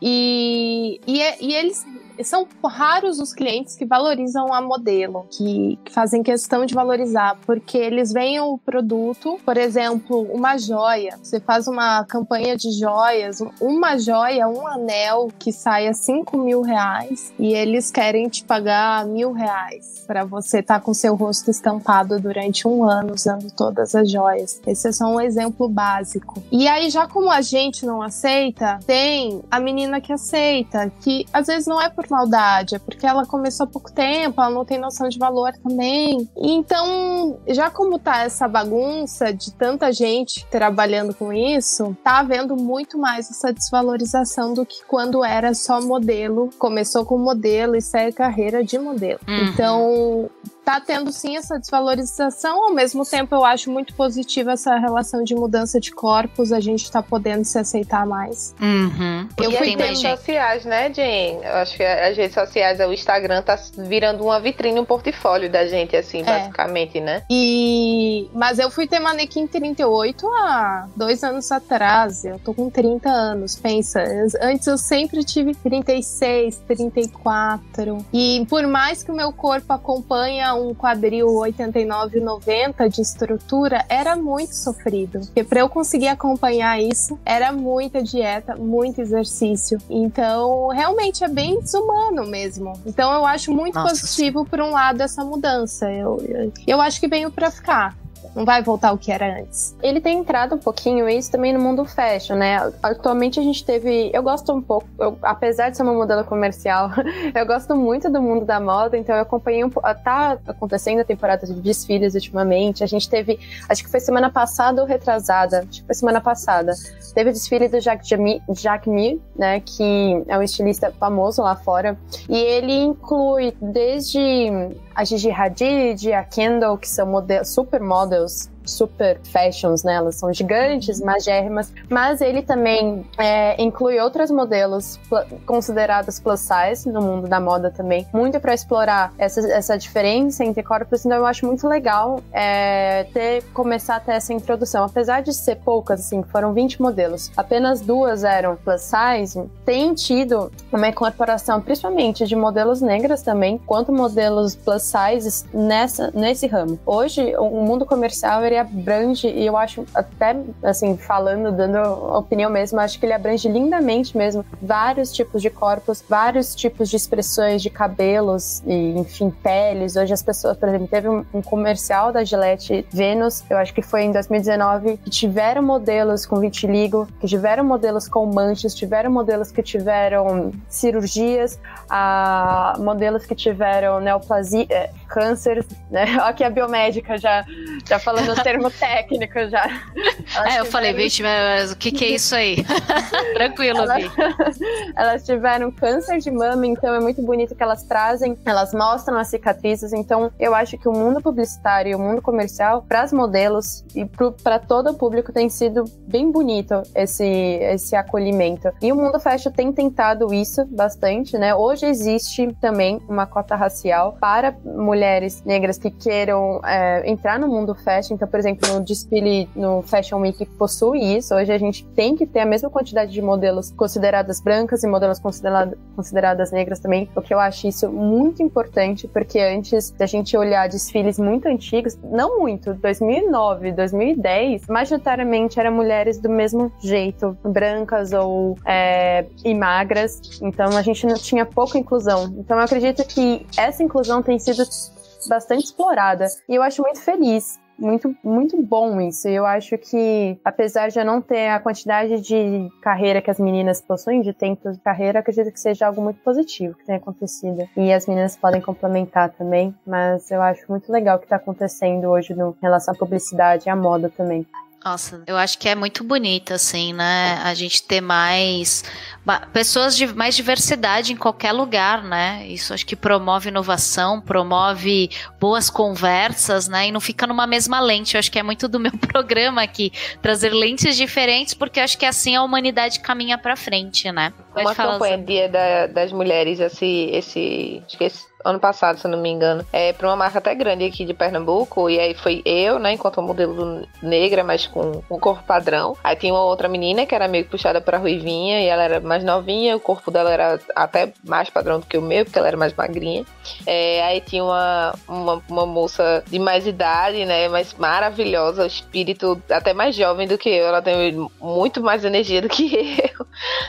E, e, é, e eles são raros os clientes que valorizam a modelo, que, fazem questão de valorizar, porque eles veem o produto, por exemplo, uma joia. Você faz uma campanha de joias, uma joia, um anel que sai a 5 mil reais e eles querem te pagar mil reais para você estar tá com seu rosto estampado durante um ano usando todas as joias. Esse é só um exemplo básico. E aí, já como a gente não aceita, tem a menina que aceita, que às vezes não é por maldade, é porque ela começou há pouco tempo, ela não tem noção de valor também. Então, já como tá essa bagunça de tanta gente trabalhando com isso, tá havendo muito mais essa desvalorização do que quando era só modelo, começou com modelo e segue carreira de modelo. Uhum. Então, tá tendo sim essa desvalorização, ao mesmo tempo eu acho muito positiva essa relação de mudança de corpos, a gente tá podendo se aceitar mais. Uhum. Eu e fui as redes sociais, né, Jen? Eu acho que as redes sociais, o Instagram tá virando uma vitrine, um portfólio da gente, assim, é. basicamente, né? E... Mas eu fui ter manequim 38 há dois anos atrás, eu tô com 30 anos, pensa. Antes eu sempre tive 36, 34. E por mais que o meu corpo acompanha um quadril 89 90 de estrutura, era muito sofrido. Porque para eu conseguir acompanhar isso, era muita dieta, muito exercício. Então, realmente é bem desumano mesmo. Então, eu acho muito Nossa. positivo, por um lado, essa mudança. Eu, eu, eu acho que veio para ficar não vai voltar ao que era antes. Ele tem entrado um pouquinho isso também no mundo fashion, né? Atualmente a gente teve. Eu gosto um pouco, eu, apesar de ser uma modelo comercial, eu gosto muito do mundo da moda, então eu acompanhei um Tá acontecendo a temporada de desfiles ultimamente. A gente teve, acho que foi semana passada ou retrasada, acho que foi semana passada. Teve o desfile do Jacques Jacques né? Que é um estilista famoso lá fora. E ele inclui desde a Gigi Hadid, a Kendall, que são model super models super fashions, né? Elas são gigantes, uhum. magérrimas, mas ele também é, inclui outras modelos consideradas plus size no mundo da moda também, muito para explorar essa, essa diferença entre corpos. Então eu acho muito legal é, ter começar a ter essa introdução, apesar de ser poucas, assim, foram 20 modelos, apenas duas eram plus size. Tem tido uma incorporação, principalmente de modelos negras também, quanto modelos plus size nessa nesse ramo. Hoje o mundo comercial ele abrange, e eu acho até, assim, falando, dando opinião mesmo, acho que ele abrange lindamente mesmo vários tipos de corpos, vários tipos de expressões de cabelos e, enfim, peles. Hoje as pessoas, por exemplo, teve um, um comercial da Gillette Venus, eu acho que foi em 2019, que tiveram modelos com vitiligo, que tiveram modelos com manchas, tiveram modelos que tiveram cirurgias, a, modelos que tiveram neoplasia, é, câncer, né? Aqui a biomédica já, já falando termo técnico já. Elas é, eu falei, vixe, mas o que, que é isso aí? Tranquilo, elas, elas tiveram câncer de mama, então é muito bonito que elas trazem, elas mostram as cicatrizes. Então, eu acho que o mundo publicitário e o mundo comercial, para as modelos e para todo o público, tem sido bem bonito esse, esse acolhimento. E o mundo fashion tem tentado isso bastante, né? Hoje existe também uma cota racial para mulheres negras que queiram é, entrar no mundo fashion. Então, por exemplo, no desfile no Fashion Week possui isso. Hoje a gente tem que ter a mesma quantidade de modelos consideradas brancas e modelos considerado, consideradas negras também, o que eu acho isso muito importante, porque antes da gente olhar desfiles muito antigos, não muito, 2009, 2010, majoritariamente eram mulheres do mesmo jeito, brancas ou é, e magras, então a gente não tinha pouca inclusão. Então eu acredito que essa inclusão tem sido bastante explorada e eu acho muito feliz muito, muito bom isso. Eu acho que, apesar de eu não ter a quantidade de carreira que as meninas possuem, de tempo de carreira, acredito que seja algo muito positivo que tenha acontecido. E as meninas podem complementar também, mas eu acho muito legal o que está acontecendo hoje no, em relação à publicidade e à moda também. Nossa, eu acho que é muito bonito, assim, né? A gente ter mais pessoas de mais diversidade em qualquer lugar, né? Isso acho que promove inovação, promove boas conversas, né? E não fica numa mesma lente. Eu acho que é muito do meu programa aqui, trazer lentes diferentes, porque acho que assim a humanidade caminha para frente, né? Pode Uma campanha Dia da, das Mulheres, esse, esse ano passado, se não me engano, é para uma marca até grande aqui de Pernambuco. E aí foi eu, né, enquanto modelo negra, mas com um corpo padrão. Aí tinha uma outra menina que era meio puxada para ruivinha e ela era mais novinha, o corpo dela era até mais padrão do que o meu, porque ela era mais magrinha. É, aí tinha uma, uma, uma, moça de mais idade, né, mas maravilhosa, o espírito até mais jovem do que eu. Ela tem muito mais energia do que eu,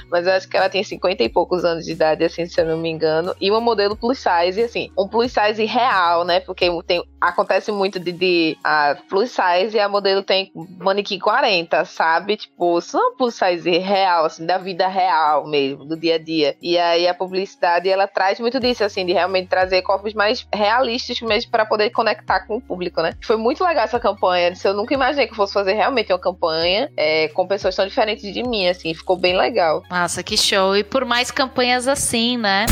mas eu acho que ela tem 50 e poucos anos de idade, assim, se eu não me engano. E uma modelo plus size assim, um plus size real, né? Porque tem, acontece muito de, de a plus size e a modelo tem manequim 40, sabe? Tipo, isso é uma plus size real, assim, da vida real mesmo, do dia a dia. E aí a publicidade, ela traz muito disso, assim, de realmente trazer corpos mais realistas mesmo para poder conectar com o público, né? Foi muito legal essa campanha. Eu nunca imaginei que fosse fazer realmente uma campanha é, com pessoas tão diferentes de mim, assim, ficou bem legal. Nossa, que show. E por mais campanhas assim, né?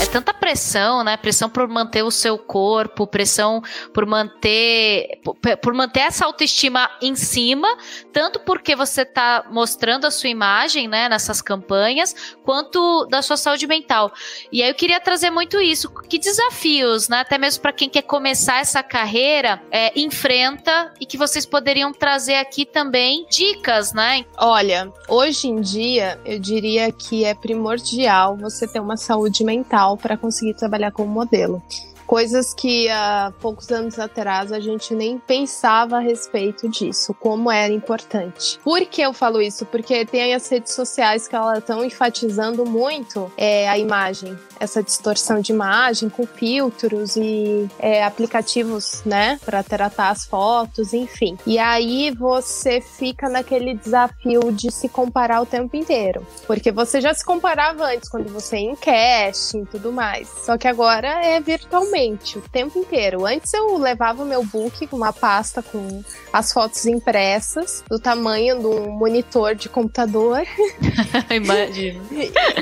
É tanta pressão, né? Pressão por manter o seu corpo, pressão por manter por manter essa autoestima em cima, tanto porque você está mostrando a sua imagem, né, nessas campanhas, quanto da sua saúde mental. E aí eu queria trazer muito isso. Que desafios, né, até mesmo para quem quer começar essa carreira, é, enfrenta e que vocês poderiam trazer aqui também dicas, né? Olha, hoje em dia eu diria que é primordial você ter uma saúde mental para conseguir trabalhar como modelo coisas que há poucos anos atrás a gente nem pensava a respeito disso, como era importante. Por que eu falo isso? Porque tem as redes sociais que elas estão enfatizando muito é, a imagem, essa distorção de imagem com filtros e é, aplicativos, né, para tratar as fotos, enfim. E aí você fica naquele desafio de se comparar o tempo inteiro, porque você já se comparava antes quando você ia em casting e tudo mais. Só que agora é virtualmente o tempo inteiro. Antes eu levava o meu book com uma pasta com as fotos impressas do tamanho de um monitor de computador. Imagino.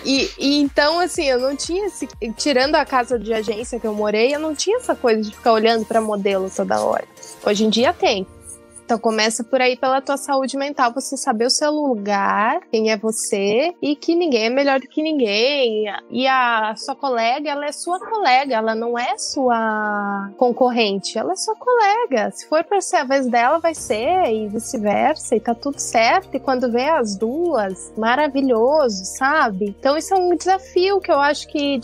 e, e então assim eu não tinha esse, tirando a casa de agência que eu morei, eu não tinha essa coisa de ficar olhando para modelo toda hora. Hoje em dia tem. Então começa por aí pela tua saúde mental, você saber o seu lugar, quem é você e que ninguém é melhor do que ninguém. E a sua colega, ela é sua colega, ela não é sua concorrente, ela é sua colega. Se for para ser a vez dela, vai ser e vice-versa, e tá tudo certo. E quando vê as duas, maravilhoso, sabe? Então isso é um desafio que eu acho que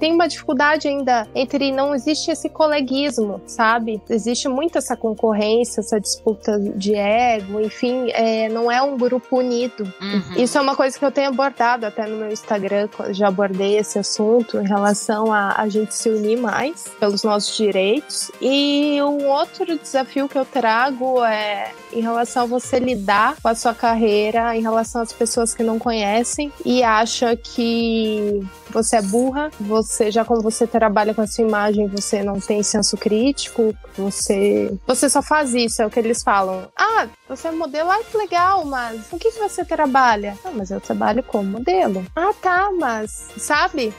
tem uma dificuldade ainda entre não existe esse coleguismo, sabe? Existe muito essa concorrência, essa disputa de ego, enfim, é, não é um grupo unido. Uhum. Isso é uma coisa que eu tenho abordado até no meu Instagram, já abordei esse assunto em relação a a gente se unir mais pelos nossos direitos. E um outro desafio que eu trago é em relação a você lidar com a sua carreira, em relação às pessoas que não conhecem e acha que você é burra, você já quando você trabalha com a sua imagem, você não tem senso crítico, você você só faz isso, é o que eles falam. Ah, você é modelo, ah, que legal, mas com que, que você trabalha? Ah, mas eu trabalho como modelo. Ah, tá, mas sabe?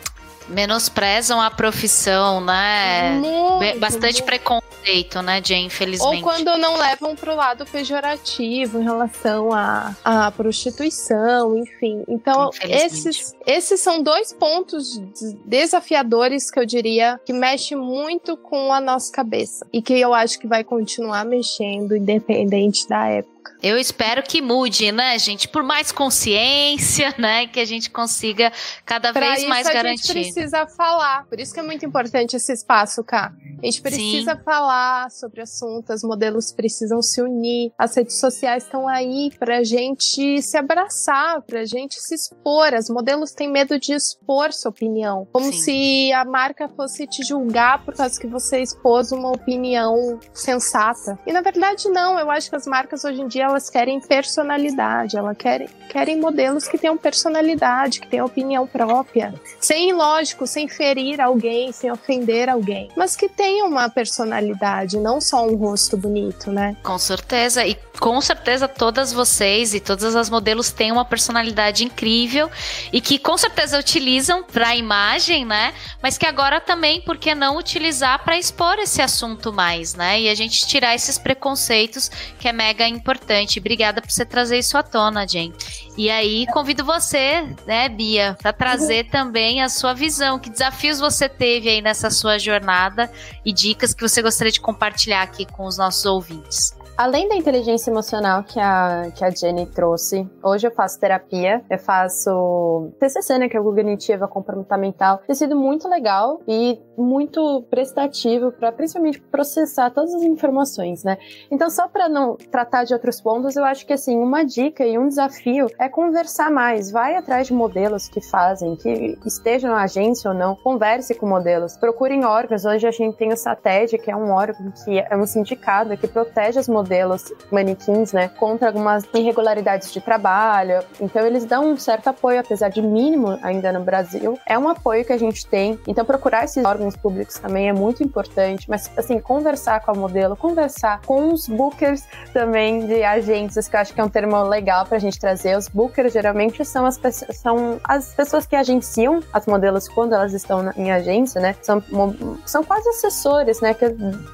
Menosprezam a profissão, né? Muito, Bastante muito. preconceito, né, Jane, infelizmente. Ou quando não levam pro lado pejorativo em relação à, à prostituição, enfim. Então, esses, esses são dois pontos desafiadores que eu diria que mexe muito com a nossa cabeça. E que eu acho que vai continuar mexendo, independente da época. Eu espero que mude, né, gente? Por mais consciência, né? Que a gente consiga cada pra vez mais garantir. A gente precisa falar. Por isso que é muito importante esse espaço, cá. A gente precisa Sim. falar sobre assuntos, os modelos precisam se unir. As redes sociais estão aí pra gente se abraçar, pra gente se expor. As modelos têm medo de expor sua opinião. Como Sim. se a marca fosse te julgar por causa que você expôs uma opinião sensata. E na verdade, não. Eu acho que as marcas hoje em dia elas querem personalidade, elas querem, querem modelos que tenham personalidade, que tenham opinião própria. Sem, lógico, sem ferir alguém, sem ofender alguém, mas que tenham uma personalidade, não só um rosto bonito, né? Com certeza. E com certeza todas vocês e todas as modelos têm uma personalidade incrível e que com certeza utilizam para a imagem, né? Mas que agora também, por que não utilizar para expor esse assunto mais, né? E a gente tirar esses preconceitos que é mega importante. Obrigada por você trazer isso à tona, gente. E aí convido você, né, Bia, para trazer uhum. também a sua visão. Que desafios você teve aí nessa sua jornada e dicas que você gostaria de compartilhar aqui com os nossos ouvintes? Além da inteligência emocional que a, que a Jenny trouxe, hoje eu faço terapia, eu faço TCC, né, que é cognitiva comportamental. Tem sido muito legal e muito prestativo para principalmente processar todas as informações, né? Então, só para não tratar de outros pontos, eu acho que assim, uma dica e um desafio é conversar mais. Vai atrás de modelos que fazem, que estejam na agência ou não, converse com modelos, procurem órgãos. Hoje a gente tem o SATED, que é um órgão que é um sindicato que protege as modelos modelos manequins, né, contra algumas irregularidades de trabalho. Então eles dão um certo apoio, apesar de mínimo ainda no Brasil. É um apoio que a gente tem. Então procurar esses órgãos públicos também é muito importante, mas assim, conversar com a modelo, conversar com os bookers também de agências, que eu acho que é um termo legal pra gente trazer, os bookers geralmente são as, são as pessoas que agenciam as modelos quando elas estão em agência, né? São, são quase assessores, né? Que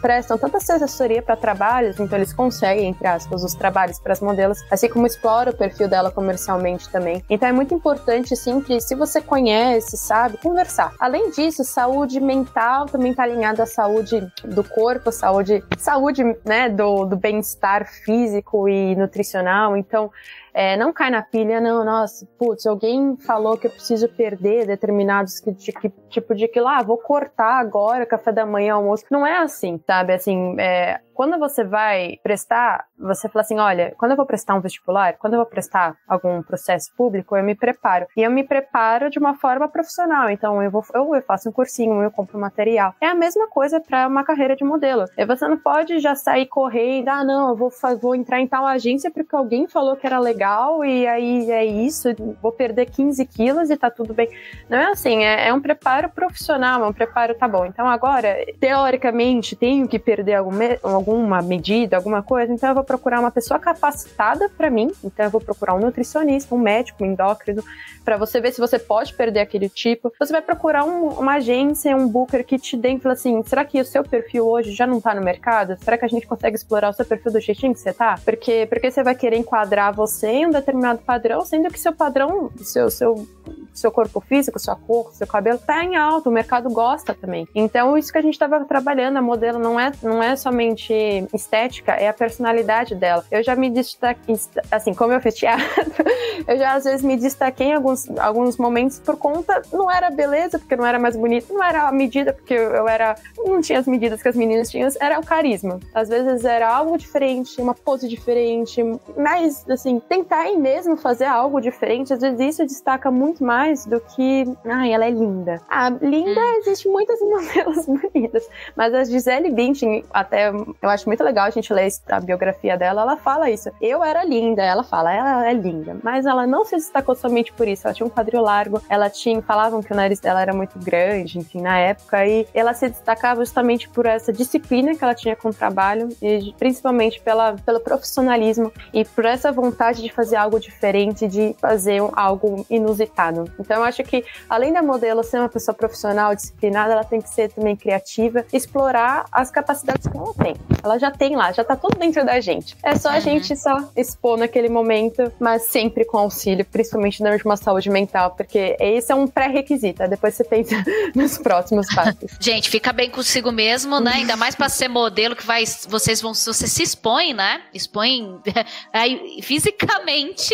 prestam tanta assessoria para trabalhos, então eles conseguem, entre aspas, os trabalhos para as modelos, assim como explora o perfil dela comercialmente também. Então é muito importante, sim, que se você conhece, sabe, conversar. Além disso, saúde mental também está alinhada à saúde do corpo, saúde, saúde, né, do, do bem-estar físico e nutricional. Então, é, não cai na pilha, não, nossa, putz, alguém falou que eu preciso perder determinados de, de, tipo de que lá, ah, vou cortar agora café da manhã, almoço. Não é assim, sabe? Assim, é, quando você vai prestar, você fala assim: olha, quando eu vou prestar um vestibular, quando eu vou prestar algum processo público, eu me preparo. E eu me preparo de uma forma profissional. Então, eu vou, eu faço um cursinho, eu compro material. É a mesma coisa para uma carreira de modelo. E você não pode já sair correndo, ah, não, eu vou, vou entrar em tal agência porque alguém falou que era legal e aí é isso, vou perder 15 quilos e tá tudo bem. Não é assim, é, é um preparo profissional, é um preparo, tá bom. Então, agora, teoricamente, tenho que perder algum, algum alguma medida, alguma coisa, então eu vou procurar uma pessoa capacitada para mim. Então eu vou procurar um nutricionista, um médico, um endócrino, para você ver se você pode perder aquele tipo. Você vai procurar um, uma agência, um booker que te dê e fala assim: será que o seu perfil hoje já não tá no mercado? Será que a gente consegue explorar o seu perfil do jeitinho que você tá? Porque, porque você vai querer enquadrar você em um determinado padrão, sendo que seu padrão, seu, seu, seu corpo físico, sua cor, seu cabelo tá em alto, o mercado gosta também. Então, isso que a gente estava trabalhando, a modelo não é, não é somente estética, é a personalidade dela. Eu já me destaquei, assim, como eu fiz teatro, eu já às vezes me destaquei em alguns, alguns momentos por conta, não era beleza, porque não era mais bonita, não era a medida, porque eu era, não tinha as medidas que as meninas tinham, era o carisma. Às vezes era algo diferente, uma pose diferente, mas, assim, tentar em mesmo fazer algo diferente, às vezes isso destaca muito mais do que, ai, ela é linda. Ah, linda, hum. existe muitas modelos bonitas, mas a Gisele Bündchen, até, eu acho muito legal a gente ler a biografia dela, ela fala isso. Eu era linda, ela fala, ela é linda, mas ela não se destacou somente por isso, ela tinha um quadril largo, ela tinha, falavam que o nariz dela era muito grande, enfim, na época, e ela se destacava justamente por essa disciplina que ela tinha com o trabalho, e principalmente pela, pelo profissionalismo e por essa vontade de fazer algo diferente, de fazer algo inusitado. Então eu acho que, além da modelo ser uma pessoa profissional, disciplinada, ela tem que ser também criativa, explorar as capacidades que ela tem. Ela já tem lá, já tá tudo dentro da gente. É só a uhum. gente só expor naquele momento, mas sempre com auxílio, principalmente na uma saúde mental, porque esse é um pré-requisito. Depois você pensa nos próximos passos. gente, fica bem consigo mesmo, né? Ainda mais para ser modelo que vai, vocês vão, você se expõe, né? Expõe aí, fisicamente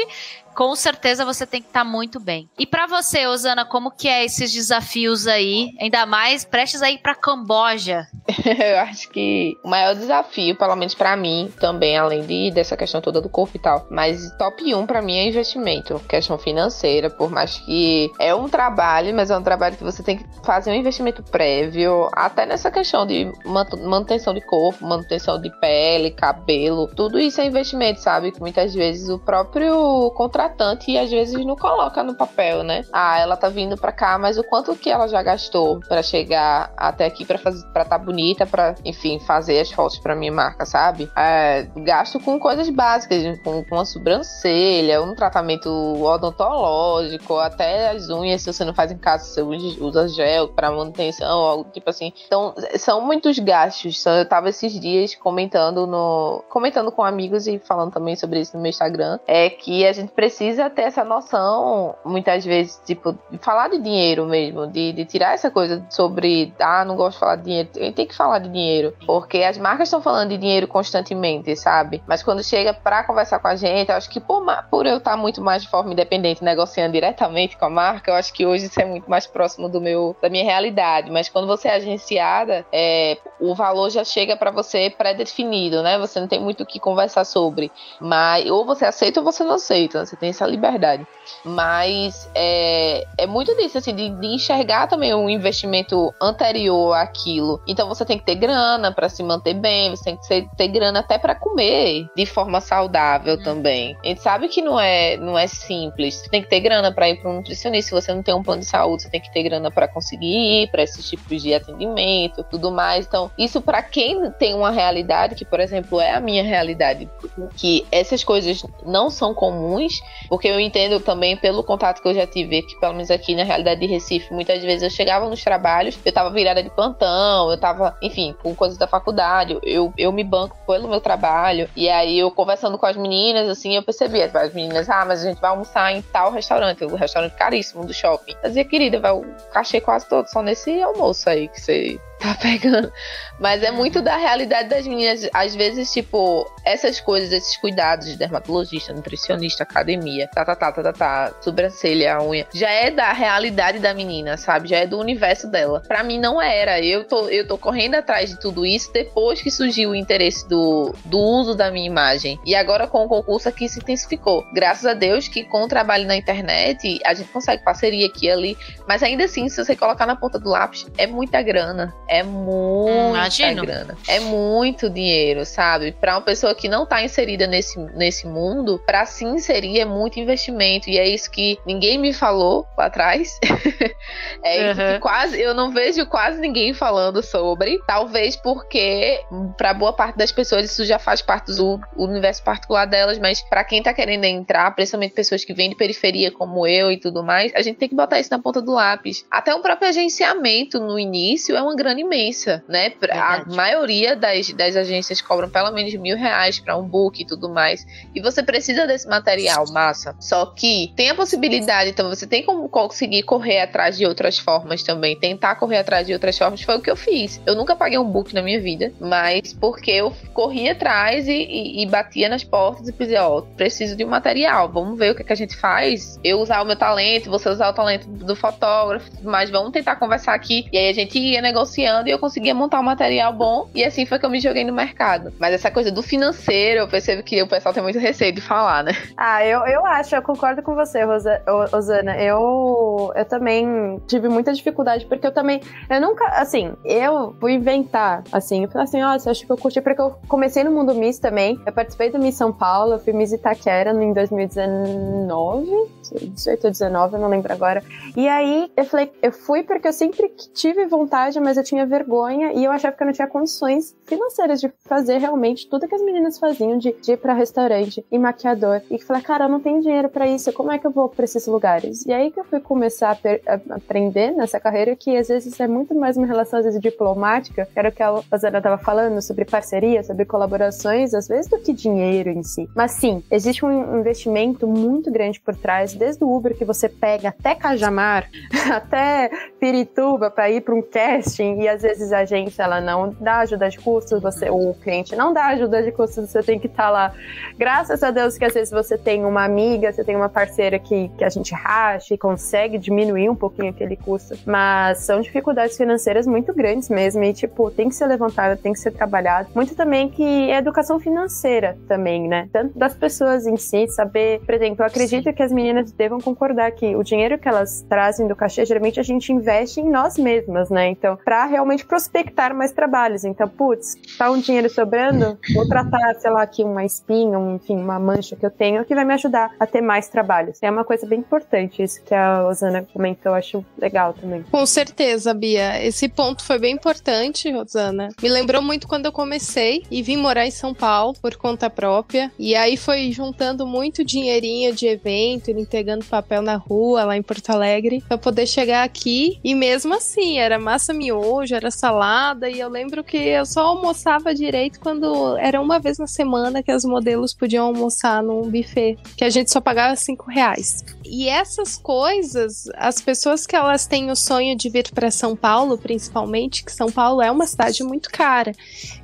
com certeza você tem que estar tá muito bem. E para você, Osana, como que é esses desafios aí? Ainda mais prestes aí para Camboja. Eu acho que o maior desafio, pelo menos para mim, também além de dessa questão toda do corpo e tal, mas top 1 para mim é investimento, questão financeira, por mais que é um trabalho, mas é um trabalho que você tem que fazer um investimento prévio, até nessa questão de manutenção de corpo, manutenção de pele, cabelo, tudo isso é investimento, sabe? Que muitas vezes o próprio contrato e às vezes não coloca no papel, né? Ah, ela tá vindo para cá, mas o quanto que ela já gastou para chegar até aqui para fazer para tá bonita, para enfim, fazer as fotos para minha marca, sabe? É, gasto com coisas básicas, com, com uma sobrancelha, um tratamento odontológico, até as unhas, se você não faz em casa, você usa gel para manutenção, algo tipo assim. Então, são muitos gastos. Eu tava esses dias comentando no comentando com amigos e falando também sobre isso no meu Instagram, é que a gente precisa precisa ter essa noção, muitas vezes, tipo, de falar de dinheiro mesmo, de, de tirar essa coisa sobre, ah, não gosto de falar de dinheiro. Tem que falar de dinheiro, porque as marcas estão falando de dinheiro constantemente, sabe? Mas quando chega para conversar com a gente, eu acho que por, por eu estar muito mais de forma independente, negociando diretamente com a marca, eu acho que hoje isso é muito mais próximo do meu, da minha realidade. Mas quando você é agenciada, é, o valor já chega para você pré-definido, né? Você não tem muito o que conversar sobre. Mas ou você aceita ou você não aceita. Você tem essa liberdade. Mas é, é muito disso, assim, de, de enxergar também um investimento anterior àquilo. Então você tem que ter grana para se manter bem, você tem que ter, ter grana até para comer de forma saudável uhum. também. A gente sabe que não é, não é simples. Você tem que ter grana para ir para um nutricionista. Se você não tem um plano de saúde, você tem que ter grana para conseguir ir para esses tipos de atendimento, tudo mais. Então, isso para quem tem uma realidade que, por exemplo, é a minha realidade, que essas coisas não são comuns, Porque eu entendo também, pelo contato que eu já tive, que pelo menos aqui na realidade de Recife, muitas vezes eu chegava nos trabalhos, eu tava virada de plantão, eu tava, enfim, com coisas da faculdade, eu, eu me banco pelo meu trabalho. E aí eu conversando com as meninas, assim, eu percebi, as meninas, ah, mas a gente vai almoçar em tal restaurante, o restaurante caríssimo do shopping. Eu dizia, querida, vai o cachê quase todo só nesse almoço aí que você tá pegando. Mas é muito da realidade das meninas. Às vezes, tipo, essas coisas, esses cuidados de dermatologista, nutricionista, academia, tá, tá, tá, tá, tá, tá, sobrancelha, unha, já é da realidade da menina, sabe? Já é do universo dela. Pra mim não era. Eu tô, eu tô correndo atrás de tudo isso depois que surgiu o interesse do, do uso da minha imagem. E agora com o concurso aqui se intensificou. Graças a Deus que com o trabalho na internet, a gente consegue parceria aqui e ali. Mas ainda assim, se você colocar na ponta do lápis, é muita grana é muita grana. É muito dinheiro, sabe? Para uma pessoa que não tá inserida nesse, nesse mundo, para se inserir é muito investimento. E é isso que ninguém me falou lá atrás. é uhum. isso que quase eu não vejo quase ninguém falando sobre. Talvez porque para boa parte das pessoas isso já faz parte do universo particular delas, mas para quem tá querendo entrar, principalmente pessoas que vêm de periferia como eu e tudo mais, a gente tem que botar isso na ponta do lápis. Até o próprio agenciamento no início é uma grande imensa, né? A maioria das, das agências cobram pelo menos mil reais para um book e tudo mais. E você precisa desse material, massa. Só que tem a possibilidade, então você tem como conseguir correr atrás de outras formas também. Tentar correr atrás de outras formas foi o que eu fiz. Eu nunca paguei um book na minha vida, mas porque eu corria atrás e, e, e batia nas portas e dizia, ó, preciso de um material, vamos ver o que, é que a gente faz. Eu usar o meu talento, você usar o talento do fotógrafo, mas vamos tentar conversar aqui. E aí a gente ia negociando e eu conseguia montar um material bom. E assim foi que eu me joguei no mercado. Mas essa coisa do financeiro, eu percebo que o pessoal tem muito receio de falar, né? Ah, eu, eu acho, eu concordo com você, Rosa, Rosana. Eu, eu também tive muita dificuldade, porque eu também. Eu nunca. Assim, eu fui inventar, assim. Eu falei assim, nossa, acho que eu curti, porque eu comecei no Mundo Miss também. Eu participei do Miss São Paulo, eu fui Miss Itaquera em 2019. 18 ou 19, eu não lembro agora. E aí eu falei, eu fui porque eu sempre tive vontade, mas eu tinha vergonha e eu achava que eu não tinha condições financeiras de fazer realmente tudo que as meninas faziam, de, de ir pra restaurante e maquiador. E falei, cara, eu não tenho dinheiro para isso, como é que eu vou pra esses lugares? E aí que eu fui começar a, a aprender nessa carreira que às vezes é muito mais uma relação, às vezes, diplomática, que era o que a Zana tava falando, sobre parceria, sobre colaborações, às vezes do que dinheiro em si. Mas sim, existe um investimento muito grande por trás desde o Uber que você pega até Cajamar, até Pirituba para ir para um casting e às vezes a agência ela não dá ajuda de custos, você o cliente não dá ajuda de custos, você tem que estar tá lá. Graças a Deus que às vezes você tem uma amiga, você tem uma parceira que, que a gente racha e consegue diminuir um pouquinho aquele custo, mas são dificuldades financeiras muito grandes mesmo e tipo, tem que ser levantada, tem que ser trabalhado. Muito também que é educação financeira também, né? Tanto das pessoas em si, saber, por exemplo, eu acredito que as meninas devam concordar que o dinheiro que elas trazem do cachê, geralmente a gente investe em nós mesmas, né? Então, para realmente prospectar mais trabalhos. Então, putz, tá um dinheiro sobrando, vou tratar, sei lá, aqui uma espinha, um, enfim, uma mancha que eu tenho, que vai me ajudar a ter mais trabalhos. É uma coisa bem importante isso que a Rosana comentou, acho legal também. Com certeza, Bia. Esse ponto foi bem importante, Rosana. Me lembrou muito quando eu comecei e vim morar em São Paulo por conta própria. E aí foi juntando muito dinheirinho de evento, entregando papel na rua, lá em Porto Alegre, pra poder chegar aqui. E mesmo assim, era massa miojo, era salada. E eu lembro que eu só almoçava direito quando era uma vez na semana que as modelos podiam almoçar num buffet, que a gente só pagava cinco reais. E essas coisas, as pessoas que elas têm o sonho de vir para São Paulo, principalmente, que São Paulo é uma cidade muito cara.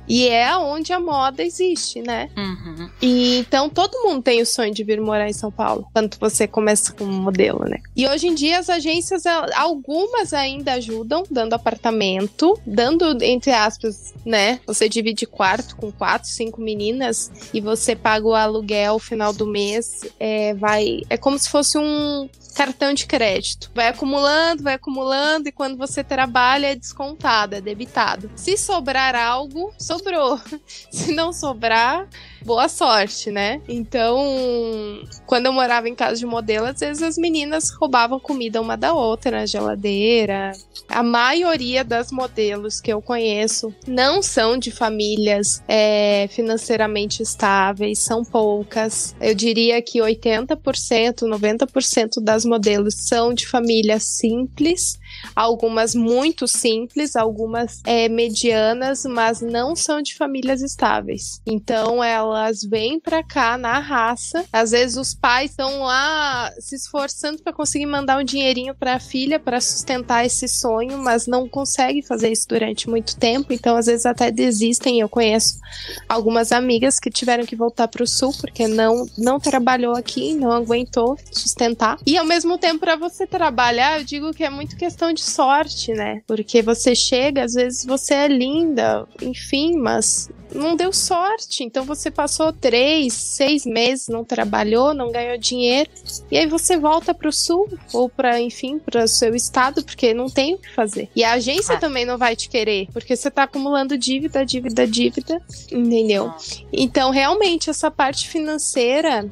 E é onde a moda existe, né? Uhum. E então todo mundo tem o sonho de vir morar em São Paulo, quando você começa como modelo, né? E hoje em dia as agências, algumas ainda ajudam, dando apartamento, dando, entre aspas, né? Você divide quarto com quatro, cinco meninas e você paga o aluguel final do mês. É, vai, é como se fosse um cartão de crédito. Vai acumulando, vai acumulando e quando você trabalha é descontado, é debitado. Se sobrar algo, sobrou. Se não sobrar, boa sorte, né? Então, quando eu morava em casa de modelo, às vezes as meninas roubavam comida uma da outra na geladeira. A maioria das modelos que eu conheço não são de famílias é, financeiramente estáveis, são poucas. Eu diria que 80%, 90% das modelos são de famílias simples algumas muito simples, algumas é, medianas, mas não são de famílias estáveis. Então elas vêm para cá na raça. Às vezes os pais estão lá se esforçando para conseguir mandar um dinheirinho para a filha para sustentar esse sonho, mas não conseguem fazer isso durante muito tempo. Então às vezes até desistem. Eu conheço algumas amigas que tiveram que voltar para o sul porque não não trabalhou aqui, não aguentou sustentar. E ao mesmo tempo para você trabalhar, eu digo que é muito questão questão de sorte, né? Porque você chega, às vezes você é linda, enfim, mas não deu sorte. Então você passou três, seis meses, não trabalhou, não ganhou dinheiro, e aí você volta para o sul ou para, enfim, para o seu estado, porque não tem o que fazer. E a agência ah. também não vai te querer, porque você está acumulando dívida, dívida, dívida, entendeu? Então realmente essa parte financeira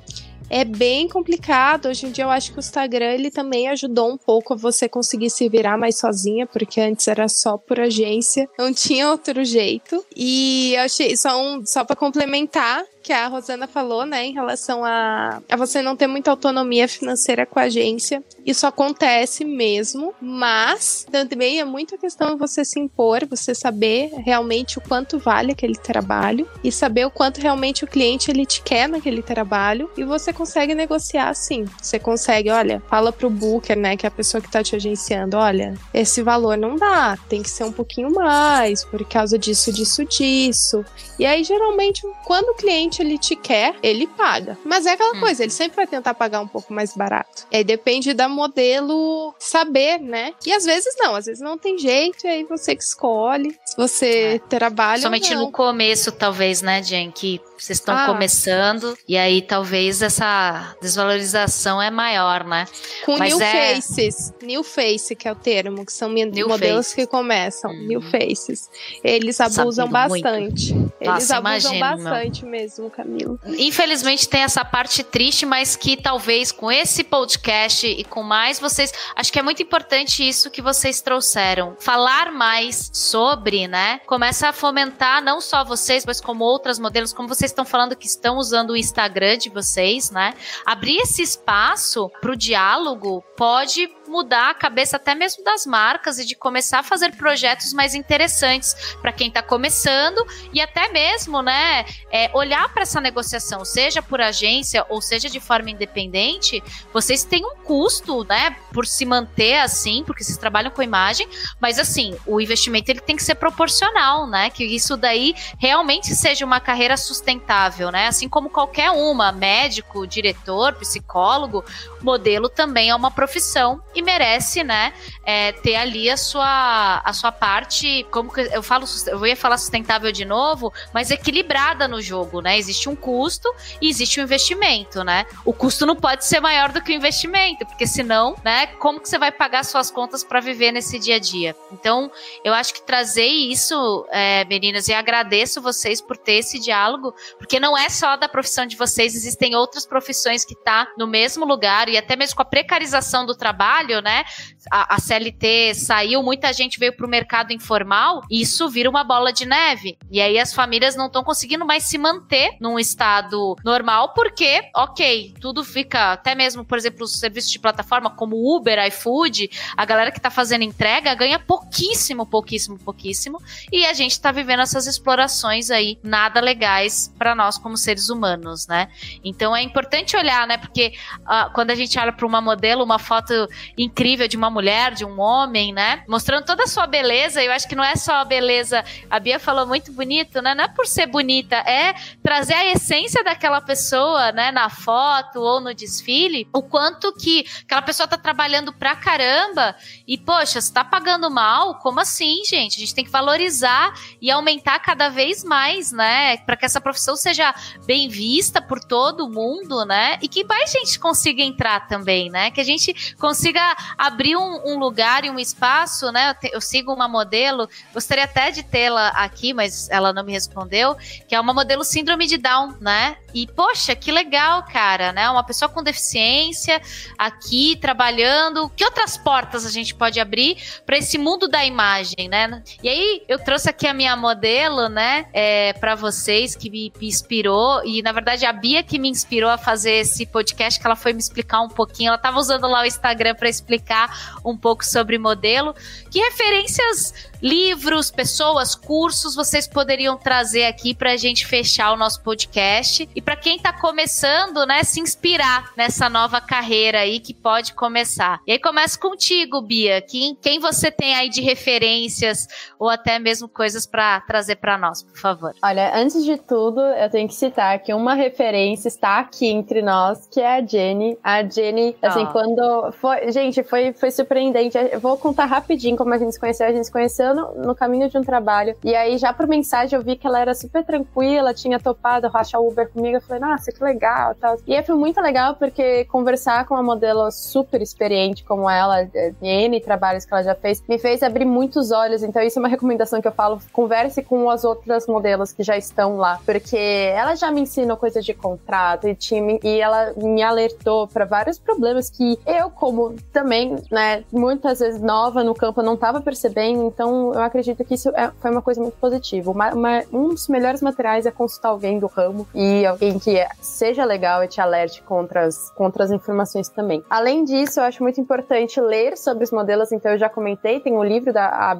é bem complicado. Hoje em dia eu acho que o Instagram ele também ajudou um pouco a você conseguir se virar mais sozinha, porque antes era só por agência, não tinha outro jeito. E eu achei só um, só para complementar, que a Rosana falou, né, em relação a, a você não ter muita autonomia financeira com a agência. Isso acontece mesmo, mas também é muita questão de você se impor, você saber realmente o quanto vale aquele trabalho e saber o quanto realmente o cliente ele te quer naquele trabalho e você consegue negociar assim. Você consegue, olha, fala pro booker, né, que é a pessoa que tá te agenciando, olha, esse valor não dá, tem que ser um pouquinho mais por causa disso, disso, disso. E aí geralmente quando o cliente cliente ele te quer, ele paga. Mas é aquela hum. coisa, ele sempre vai tentar pagar um pouco mais barato. E aí depende da modelo saber, né? E às vezes não, às vezes não tem jeito, e aí você que escolhe se você é. trabalha. Somente no começo, talvez, né, Jen? Que vocês estão ah. começando e aí talvez essa desvalorização é maior, né? Com Mas new é... faces, new face que é o termo, que são new modelos face. que começam, hum. new faces. Eles abusam bastante. Muito. Eles Nossa, abusam imagino, bastante meu. mesmo, Camilo. Infelizmente tem essa parte triste, mas que talvez com esse podcast e com mais vocês, acho que é muito importante isso que vocês trouxeram. Falar mais sobre, né? Começa a fomentar não só vocês, mas como outras modelos, como vocês estão falando que estão usando o Instagram de vocês, né? Abrir esse espaço para o diálogo pode mudar a cabeça até mesmo das marcas e de começar a fazer projetos mais interessantes para quem está começando e até mesmo, né, é, olhar para essa negociação, seja por agência ou seja de forma independente, vocês têm um custo, né, por se manter assim, porque vocês trabalham com imagem, mas assim, o investimento ele tem que ser proporcional, né, que isso daí realmente seja uma carreira sustentável, né, assim como qualquer uma, médico, diretor, psicólogo, modelo também é uma profissão e merece, né, é, ter ali a sua, a sua parte, como que eu falo, eu ia falar sustentável de novo, mas equilibrada no jogo, né? Existe um custo e existe um investimento, né? O custo não pode ser maior do que o investimento, porque senão, né, como que você vai pagar suas contas para viver nesse dia a dia? Então, eu acho que trazer isso, é, meninas, e agradeço vocês por ter esse diálogo, porque não é só da profissão de vocês, existem outras profissões que tá no mesmo lugar e até mesmo com a precarização do trabalho, né? A, a CLT saiu, muita gente veio para o mercado informal, e isso vira uma bola de neve. E aí as famílias não estão conseguindo mais se manter num estado normal, porque, ok, tudo fica, até mesmo, por exemplo, os serviços de plataforma como Uber, iFood, a galera que está fazendo entrega ganha pouquíssimo, pouquíssimo, pouquíssimo, e a gente está vivendo essas explorações aí nada legais para nós como seres humanos, né? Então é importante olhar, né? Porque uh, quando a gente olha para uma modelo, uma foto incrível de uma mulher, de um homem, né? Mostrando toda a sua beleza. Eu acho que não é só a beleza. A Bia falou muito bonito, né? Não é por ser bonita, é trazer a essência daquela pessoa, né? Na foto ou no desfile. O quanto que aquela pessoa tá trabalhando pra caramba e, poxa, você tá pagando mal? Como assim, gente? A gente tem que valorizar e aumentar cada vez mais, né? Para que essa profissão seja bem vista por todo mundo, né? E que mais gente consiga entrar também, né? Que a gente consiga abrir um, um lugar e um espaço, né? Eu, te, eu, sigo uma modelo, gostaria até de tê-la aqui, mas ela não me respondeu, que é uma modelo síndrome de Down, né? E, poxa, que legal, cara, né? Uma pessoa com deficiência aqui trabalhando. Que outras portas a gente pode abrir para esse mundo da imagem, né? E aí, eu trouxe aqui a minha modelo, né, é, para vocês, que me, me, inspirou. E, na verdade, a Bia que me inspirou a fazer esse podcast, que ela foi me explicar um pouquinho. Ela tava usando lá o Instagram para explicar um pouco sobre modelo. Que referências livros, pessoas, cursos vocês poderiam trazer aqui para a gente fechar o nosso podcast e para quem está começando, né, se inspirar nessa nova carreira aí que pode começar. E aí começa contigo, Bia. Quem, quem você tem aí de referências ou até mesmo coisas para trazer para nós, por favor? Olha, antes de tudo, eu tenho que citar que uma referência está aqui entre nós, que é a Jenny. A Jenny, assim, oh. quando foi, gente, foi foi surpreendente. Eu vou contar rapidinho como a gente se conheceu. A gente se conheceu no, no, caminho de um trabalho. E aí, já por mensagem, eu vi que ela era super tranquila, tinha topado rachar Uber comigo. Eu falei, nossa, que legal. Tal. E aí foi muito legal porque conversar com uma modelo super experiente como ela, N trabalhos que ela já fez, me fez abrir muitos olhos. Então, isso é uma recomendação que eu falo: converse com as outras modelos que já estão lá. Porque ela já me ensinou coisas de contrato e time, e ela me alertou para vários problemas que eu, como também, né, muitas vezes nova no campo, não estava percebendo. Então, eu acredito que isso é, foi uma coisa muito positiva. Uma, uma, um dos melhores materiais é consultar alguém do ramo e alguém que seja legal e te alerte contra as, contra as informações também. Além disso, eu acho muito importante ler sobre os modelos, então eu já comentei, tem o um livro da a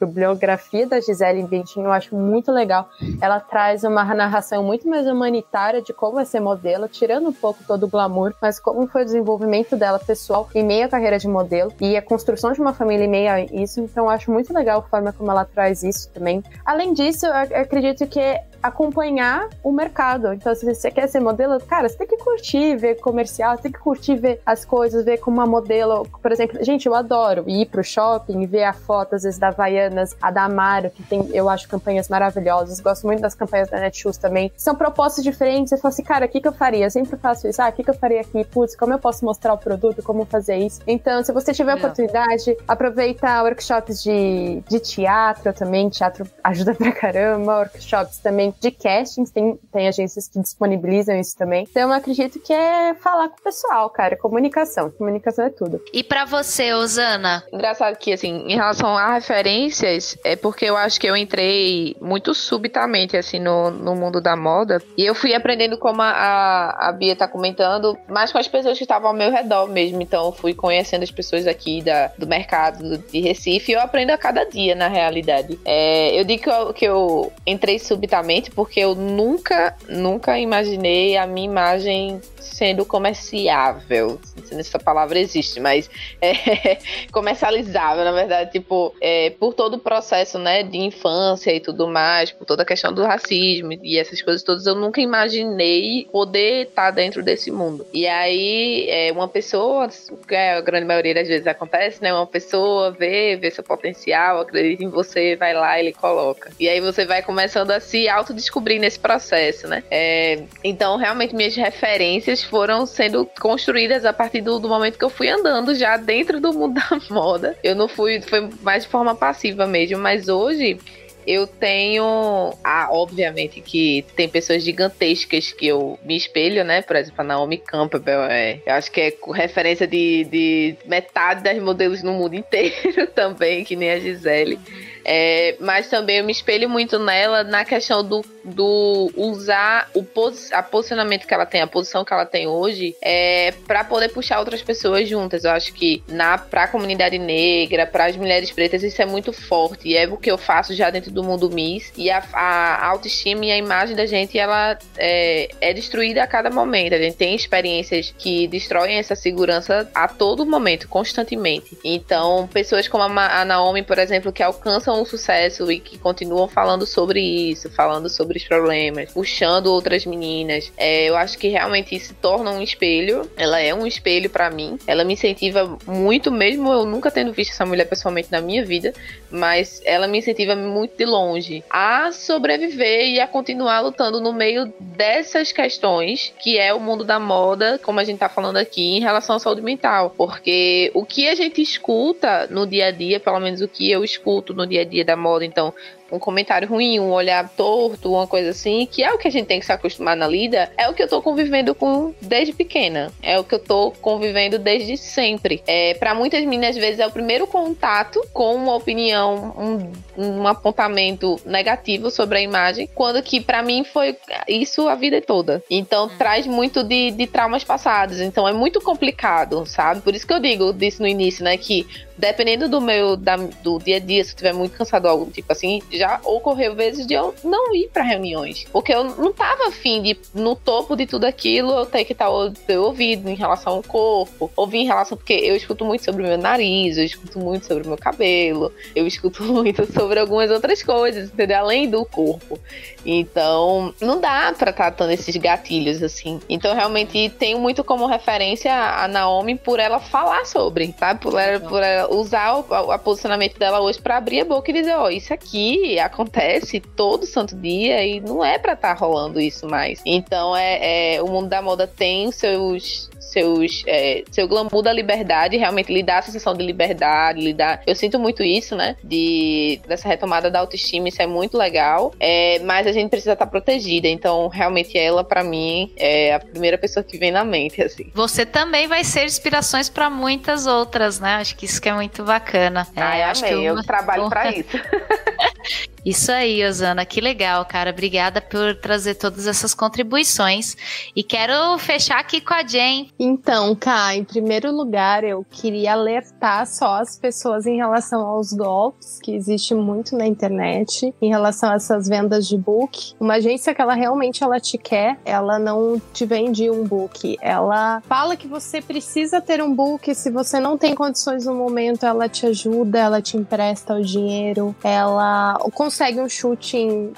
bibliografia da Gisele Bündchen, eu acho muito legal. Ela traz uma narração muito mais humanitária de como é ser modelo, tirando um pouco todo o glamour, mas como foi o desenvolvimento dela pessoal em meio à carreira de modelo e a construção de uma família em meio a isso, então eu acho muito legal forma como ela traz isso também. Além disso, eu acredito que acompanhar o mercado. Então, se você quer ser modelo, cara, você tem que curtir ver comercial, tem que curtir ver as coisas, ver como uma modelo, por exemplo, gente, eu adoro ir pro shopping, ver a foto, às vezes, da Havaianas, a da Amaro, que tem, eu acho, campanhas maravilhosas. Gosto muito das campanhas da Netshoes também. São propostas diferentes. Você fala assim, cara, o que, que eu faria? Eu sempre faço isso. Ah, o que, que eu faria aqui? Putz, como eu posso mostrar o produto? Como fazer isso? Então, se você tiver é. oportunidade, aproveita workshops de, de teatro também. Teatro ajuda pra caramba. Workshops também de castings, tem, tem agências que disponibilizam isso também. Então eu acredito que é falar com o pessoal, cara, comunicação. Comunicação é tudo. E para você, Osana? Engraçado que, assim, em relação a referências, é porque eu acho que eu entrei muito subitamente, assim, no, no mundo da moda. E eu fui aprendendo, como a, a Bia tá comentando, mais com as pessoas que estavam ao meu redor mesmo. Então eu fui conhecendo as pessoas aqui da, do mercado de Recife e eu aprendo a cada dia, na realidade. É, eu digo que eu, que eu entrei subitamente porque eu nunca, nunca imaginei a minha imagem sendo comerciável. Não sei se essa palavra existe, mas é, comercializável, na verdade, tipo, é, por todo o processo, né, de infância e tudo mais, por toda a questão do racismo e essas coisas todas, eu nunca imaginei poder estar dentro desse mundo. E aí, é, uma pessoa, que a grande maioria das vezes acontece, né, uma pessoa vê, vê seu potencial, acredita em você, vai lá e ele coloca. E aí você vai começando a se autodescobrir nesse processo, né? É, então, realmente, minhas referências foram sendo construídas a partir do, do, momento que eu fui andando já dentro do mundo da moda. Eu não fui, foi mais de forma passiva mesmo, mas hoje eu tenho. Ah, obviamente que tem pessoas gigantescas que eu me espelho, né? Por exemplo, a Naomi Campbell. É, eu acho que é referência de, de metade das modelos no mundo inteiro também, que nem a Gisele. É, mas também eu me espelho muito nela na questão do, do usar o pos, a posicionamento que ela tem, a posição que ela tem hoje, é, para poder puxar outras pessoas juntas. Eu acho que na pra comunidade negra, para as mulheres pretas, isso é muito forte. E é o que eu faço já dentro do mundo Miss. E a, a autoestima e a imagem da gente, ela é, é destruída a cada momento. A gente tem experiências que destroem essa segurança a todo momento, constantemente. Então, pessoas como a, a Naomi, por exemplo, que alcançam são um sucesso e que continuam falando sobre isso, falando sobre os problemas, puxando outras meninas. É, eu acho que realmente se torna um espelho. Ela é um espelho para mim. Ela me incentiva muito, mesmo eu nunca tendo visto essa mulher pessoalmente na minha vida, mas ela me incentiva muito de longe a sobreviver e a continuar lutando no meio dessas questões que é o mundo da moda, como a gente tá falando aqui, em relação à saúde mental. Porque o que a gente escuta no dia a dia, pelo menos o que eu escuto no dia a dia da moda, então um comentário ruim, um olhar torto, uma coisa assim, que é o que a gente tem que se acostumar na lida, é o que eu tô convivendo com desde pequena. É o que eu tô convivendo desde sempre. É, para muitas meninas, às vezes, é o primeiro contato com uma opinião, um, um apontamento negativo sobre a imagem, quando que para mim foi isso a vida toda. Então, hum. traz muito de, de traumas passados. Então, é muito complicado, sabe? Por isso que eu digo, disse no início, né, que dependendo do meu da, do dia a dia, se eu estiver muito cansado, algo tipo assim, já ocorreu vezes de eu não ir para reuniões, porque eu não tava afim de no topo de tudo aquilo eu ter que estar tá ouvido em relação ao corpo, ouvir em relação porque eu escuto muito sobre o meu nariz, eu escuto muito sobre o meu cabelo, eu escuto muito sobre algumas outras coisas, entendeu? Além do corpo. Então, não dá para estar tá dando esses gatilhos assim. Então, realmente tenho muito como referência a Naomi por ela falar sobre, sabe? Por ela, por ela usar o, o posicionamento dela hoje para abrir a boca e dizer, ó, oh, isso aqui acontece todo santo dia e não é para estar tá rolando isso mais. Então é, é, o mundo da moda tem seus seus é, seu glamour da liberdade, realmente lhe dá a sensação de liberdade, lhe dá. Eu sinto muito isso, né? De dessa retomada da autoestima, isso é muito legal. É, mas a gente precisa estar protegida. Então, realmente ela para mim é a primeira pessoa que vem na mente assim. Você também vai ser inspirações para muitas outras, né? Acho que isso que é muito bacana. É, Ai, acho amei. que eu, eu trabalho para isso. Isso aí, Osana, que legal, cara. Obrigada por trazer todas essas contribuições. E quero fechar aqui com a Jen. Então, Cá, em primeiro lugar, eu queria alertar só as pessoas em relação aos golpes que existe muito na internet, em relação a essas vendas de book. Uma agência que ela realmente ela te quer, ela não te vende um book. Ela fala que você precisa ter um book, se você não tem condições no momento, ela te ajuda, ela te empresta o dinheiro, ela consegue um shooting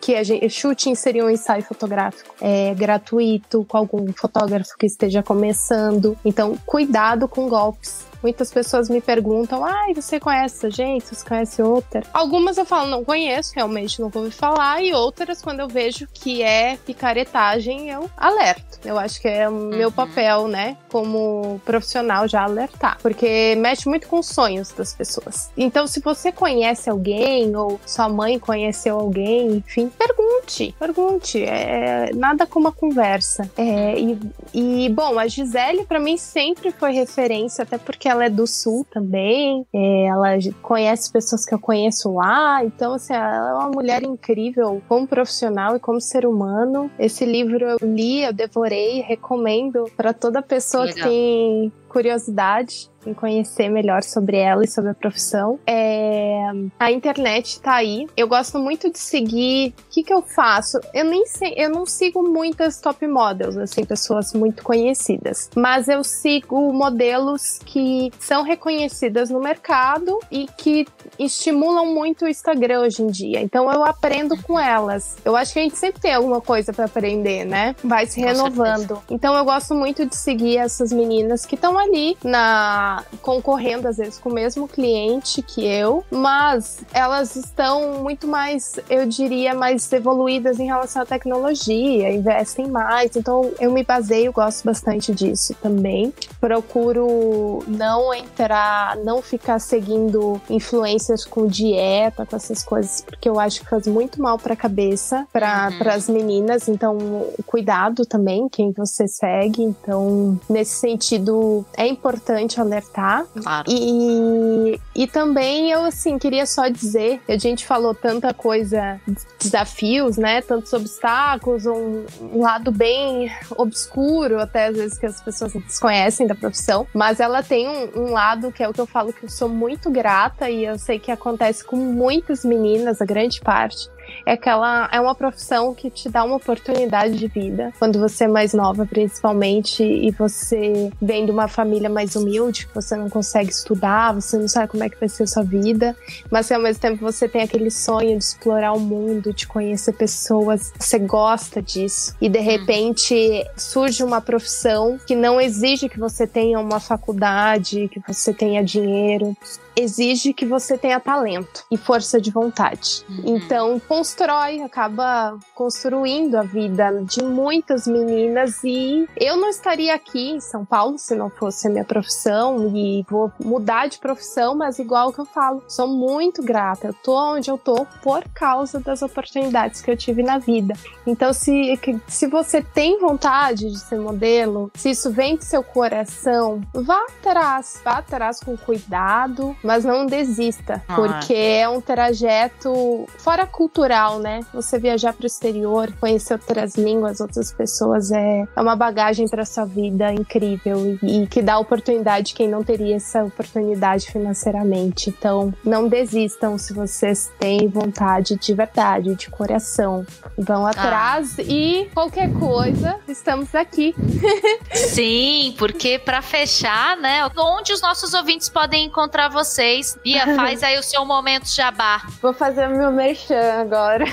que a gente, shooting seria um ensaio fotográfico é, gratuito com algum fotógrafo que esteja começando. Então, cuidado com golpes Muitas pessoas me perguntam: ai, ah, você conhece essa gente? Você conhece outra? Algumas eu falo, não conheço, realmente não vou ouvi falar. E outras, quando eu vejo que é picaretagem, eu alerto. Eu acho que é o uhum. meu papel, né, como profissional, já alertar. Porque mexe muito com os sonhos das pessoas. Então, se você conhece alguém, ou sua mãe conheceu alguém, enfim, pergunte. Pergunte. É nada como uma conversa. É, e, e, bom, a Gisele, para mim, sempre foi referência, até porque ela é do sul também, é, ela conhece pessoas que eu conheço lá, então assim, ela é uma mulher incrível como profissional e como ser humano. Esse livro eu li, eu devorei, recomendo para toda pessoa que, que tem curiosidade em conhecer melhor sobre ela e sobre a profissão. É, a internet tá aí. Eu gosto muito de seguir. O que, que eu faço? Eu nem sei, eu não sigo muitas top models, assim, pessoas muito conhecidas. Mas eu sigo modelos que são reconhecidas no mercado e que estimulam muito o Instagram hoje em dia. Então eu aprendo com elas. Eu acho que a gente sempre tem alguma coisa para aprender, né? Vai se renovando. Então eu gosto muito de seguir essas meninas que estão ali na concorrendo às vezes com o mesmo cliente que eu, mas elas estão muito mais, eu diria, mais evoluídas em relação à tecnologia, investem mais. Então eu me baseio, gosto bastante disso também. Procuro não entrar, não ficar seguindo influencers com dieta, com essas coisas, porque eu acho que faz muito mal para a cabeça, para uhum. as meninas. Então, cuidado também quem você segue. Então, nesse sentido, é importante alertar? Claro. E, e também eu, assim, queria só dizer a gente falou tanta coisa, desafios, né? Tantos obstáculos, um, um lado bem obscuro, até às vezes que as pessoas desconhecem da profissão, mas ela tem um, um lado que é o que eu falo que eu sou muito grata e eu sei que acontece com muitas meninas, a grande parte, é aquela é uma profissão que te dá uma oportunidade de vida quando você é mais nova, principalmente, e você vem de uma família mais humilde, que você não consegue estudar, você não sabe como é que vai ser a sua vida, mas ao mesmo tempo você tem aquele sonho de explorar o mundo, de conhecer pessoas, você gosta disso. E de uhum. repente surge uma profissão que não exige que você tenha uma faculdade, que você tenha dinheiro, exige que você tenha talento e força de vontade. Uhum. Então, constrói, acaba construindo a vida de muitas meninas e eu não estaria aqui em São Paulo se não fosse a minha profissão e vou mudar de profissão, mas igual que eu falo, sou muito grata. Eu tô onde eu tô por causa das oportunidades que eu tive na vida. Então, se, se você tem vontade de ser modelo, se isso vem do seu coração, vá atrás, vá atrás com cuidado, mas não desista, ah. porque é um trajeto fora cultural, né? Você viajar para o exterior, conhecer outras línguas, outras pessoas é, é uma bagagem para sua vida incrível e, e que dá oportunidade quem não teria essa oportunidade financeiramente. Então, não desistam se vocês têm vontade de verdade, de coração. Vão ah. atrás ah. e qualquer coisa, estamos aqui. Sim, porque para fechar, né, onde os nossos ouvintes podem encontrar você vocês. Bia, faz aí o seu momento jabá. Vou fazer o meu merchan agora.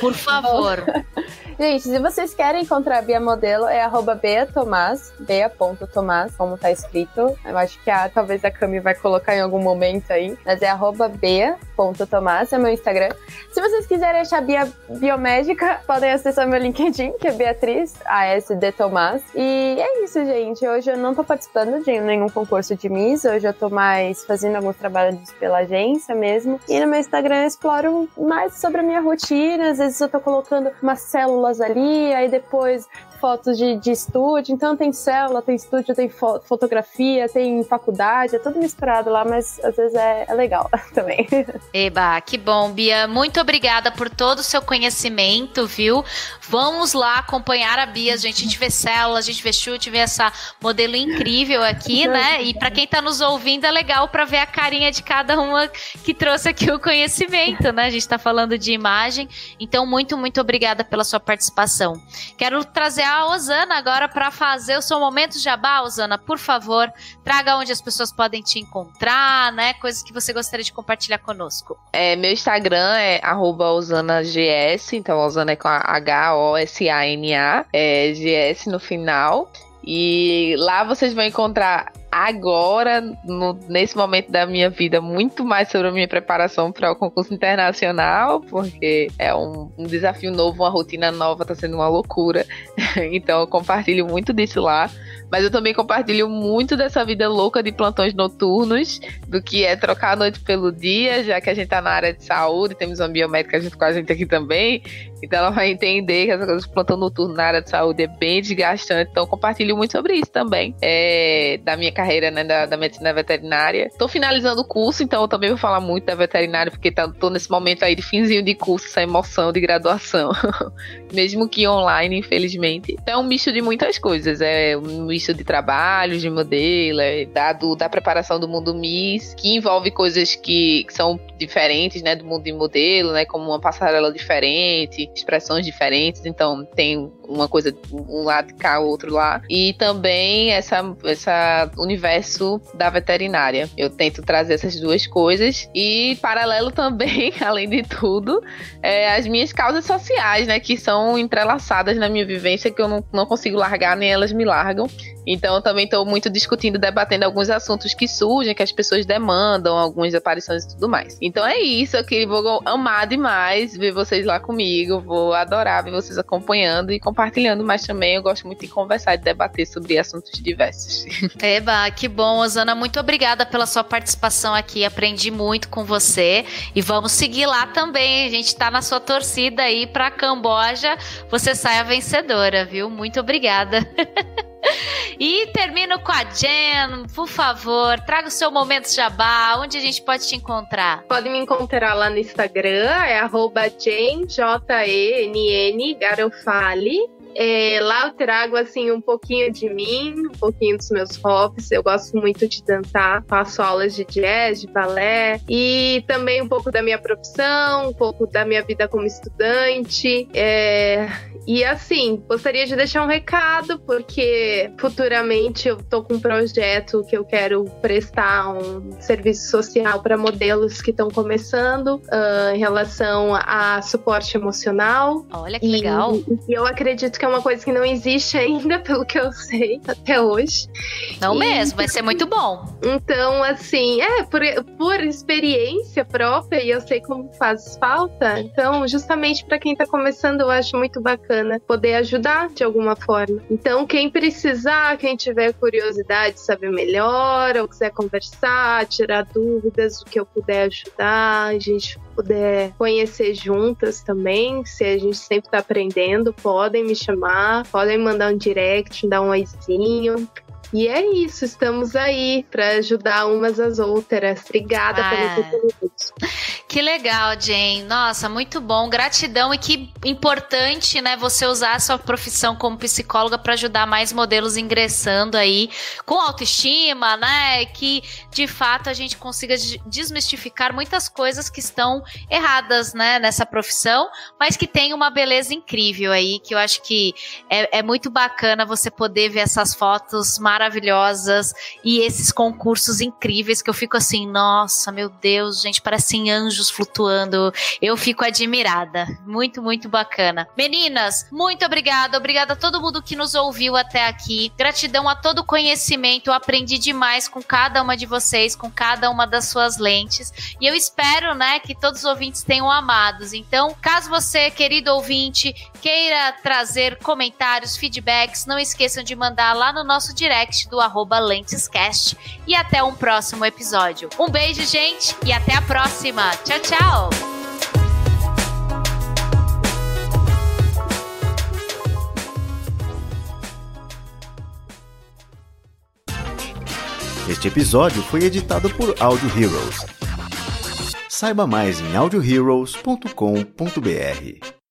Por favor. Gente, se vocês querem encontrar a Bia Modelo, é arroba beatomás, bea.tomás, como tá escrito. Eu acho que a, talvez a Cami vai colocar em algum momento aí. Mas é arroba bea.tomás, é meu Instagram. Se vocês quiserem achar Bia Biomédica, podem acessar meu LinkedIn, que é Beatriz ASD Tomás. E é isso, gente. Hoje eu não tô participando de nenhum concurso de Miss. Hoje eu tô mais fazendo alguns trabalhos pela agência mesmo. E no meu Instagram eu exploro mais sobre a minha rotina. Às vezes eu tô colocando uma célula células ali, aí depois fotos de, de estúdio. Então tem célula, tem estúdio, tem fo fotografia, tem faculdade, é tudo misturado lá, mas às vezes é, é legal também. Eba, que bom, Bia. Muito obrigada por todo o seu conhecimento, viu? Vamos lá acompanhar a Bia, gente. A gente vê célula, a gente vê chute, vê essa modelo incrível aqui, né? E para quem tá nos ouvindo, é legal para ver a carinha de cada uma que trouxe aqui o conhecimento, né? A gente tá falando de imagem. Então, muito, muito obrigada pela sua participação participação. Quero trazer a Osana agora para fazer o seu momento jabá, Osana, por favor, traga onde as pessoas podem te encontrar, né? Coisas que você gostaria de compartilhar conosco. É, meu Instagram é @osanags, então Osana é com a H-O-S-A-N-A, é GS no final. E lá vocês vão encontrar agora, no, nesse momento da minha vida, muito mais sobre a minha preparação para o concurso internacional, porque é um, um, desafio novo, uma rotina nova, tá sendo uma loucura. então eu compartilho muito disso lá. Mas eu também compartilho muito dessa vida louca de plantões noturnos, do que é trocar a noite pelo dia, já que a gente tá na área de saúde, temos uma biomédica junto com a gente aqui também. Então ela vai entender que essa coisa de plantão noturno na área de saúde é bem desgastante. Então compartilho muito sobre isso também. É, da minha carreira, né, da, da, medicina veterinária. Tô finalizando o curso, então eu também vou falar muito da veterinária, porque tá, tô nesse momento aí de finzinho de curso, essa emoção de graduação. Mesmo que online, infelizmente. Então é um misto de muitas coisas. É um misto de trabalhos de modelo, é, da, da preparação do mundo Miss, que envolve coisas que, que, são diferentes, né, do mundo de modelo, né, como uma passarela diferente, expressões diferentes, então tem uma coisa um lado cá, outro lá, e também essa, essa universo da veterinária. Eu tento trazer essas duas coisas e paralelo também, além de tudo, é, as minhas causas sociais, né, que são entrelaçadas na minha vivência que eu não, não consigo largar nem elas me largam. Então, eu também estou muito discutindo, debatendo alguns assuntos que surgem, que as pessoas demandam, algumas aparições e tudo mais. Então é isso, eu que vou amar demais ver vocês lá comigo, vou adorar ver vocês acompanhando e compartilhando, mas também eu gosto muito de conversar e debater sobre assuntos diversos. Eba, que bom, Osana, muito obrigada pela sua participação aqui, aprendi muito com você e vamos seguir lá também, a gente está na sua torcida aí para Camboja, você saia vencedora, viu? Muito obrigada. E termino com a Jen, por favor, traga o seu momento jabá, onde a gente pode te encontrar? Pode me encontrar lá no Instagram, é arroba Jen, J-E-N-N, Garofale. É, lá eu trago assim um pouquinho de mim, um pouquinho dos meus hobbies. Eu gosto muito de dançar, faço aulas de jazz, de balé e também um pouco da minha profissão, um pouco da minha vida como estudante. É, e assim, gostaria de deixar um recado, porque futuramente eu tô com um projeto que eu quero prestar um serviço social para modelos que estão começando uh, em relação a suporte emocional. Olha que e, legal. E eu acredito que é uma coisa que não existe ainda, pelo que eu sei até hoje. Não e, mesmo, vai ser muito bom. Então, assim, é, por, por experiência própria, e eu sei como faz falta, então, justamente para quem tá começando, eu acho muito bacana poder ajudar de alguma forma. Então, quem precisar, quem tiver curiosidade, saber melhor, ou quiser conversar, tirar dúvidas, o que eu puder ajudar, a gente puder conhecer juntas também, se a gente sempre está aprendendo, podem me chamar, podem mandar um direct, dar um oizinho. E é isso, estamos aí para ajudar umas às outras. Obrigada ah. pelo oportunidade. Que legal, Jane. Nossa, muito bom. Gratidão e que importante, né, você usar a sua profissão como psicóloga para ajudar mais modelos ingressando aí com autoestima, né? Que de fato a gente consiga desmistificar muitas coisas que estão erradas, né, nessa profissão, mas que tem uma beleza incrível aí, que eu acho que é, é muito bacana você poder ver essas fotos maravilhosas maravilhosas e esses concursos incríveis que eu fico assim, nossa, meu Deus, gente, parecem anjos flutuando. Eu fico admirada. Muito, muito bacana. Meninas, muito obrigada. Obrigada a todo mundo que nos ouviu até aqui. Gratidão a todo o conhecimento. Eu aprendi demais com cada uma de vocês, com cada uma das suas lentes. E eu espero, né, que todos os ouvintes tenham amados. Então, caso você, querido ouvinte, queira trazer comentários, feedbacks, não esqueçam de mandar lá no nosso direct direct do arroba LentesCast. E até um próximo episódio. Um beijo, gente, e até a próxima. Tchau, tchau! Este episódio foi editado por Audio Heroes. Saiba mais em audioheroes.com.br.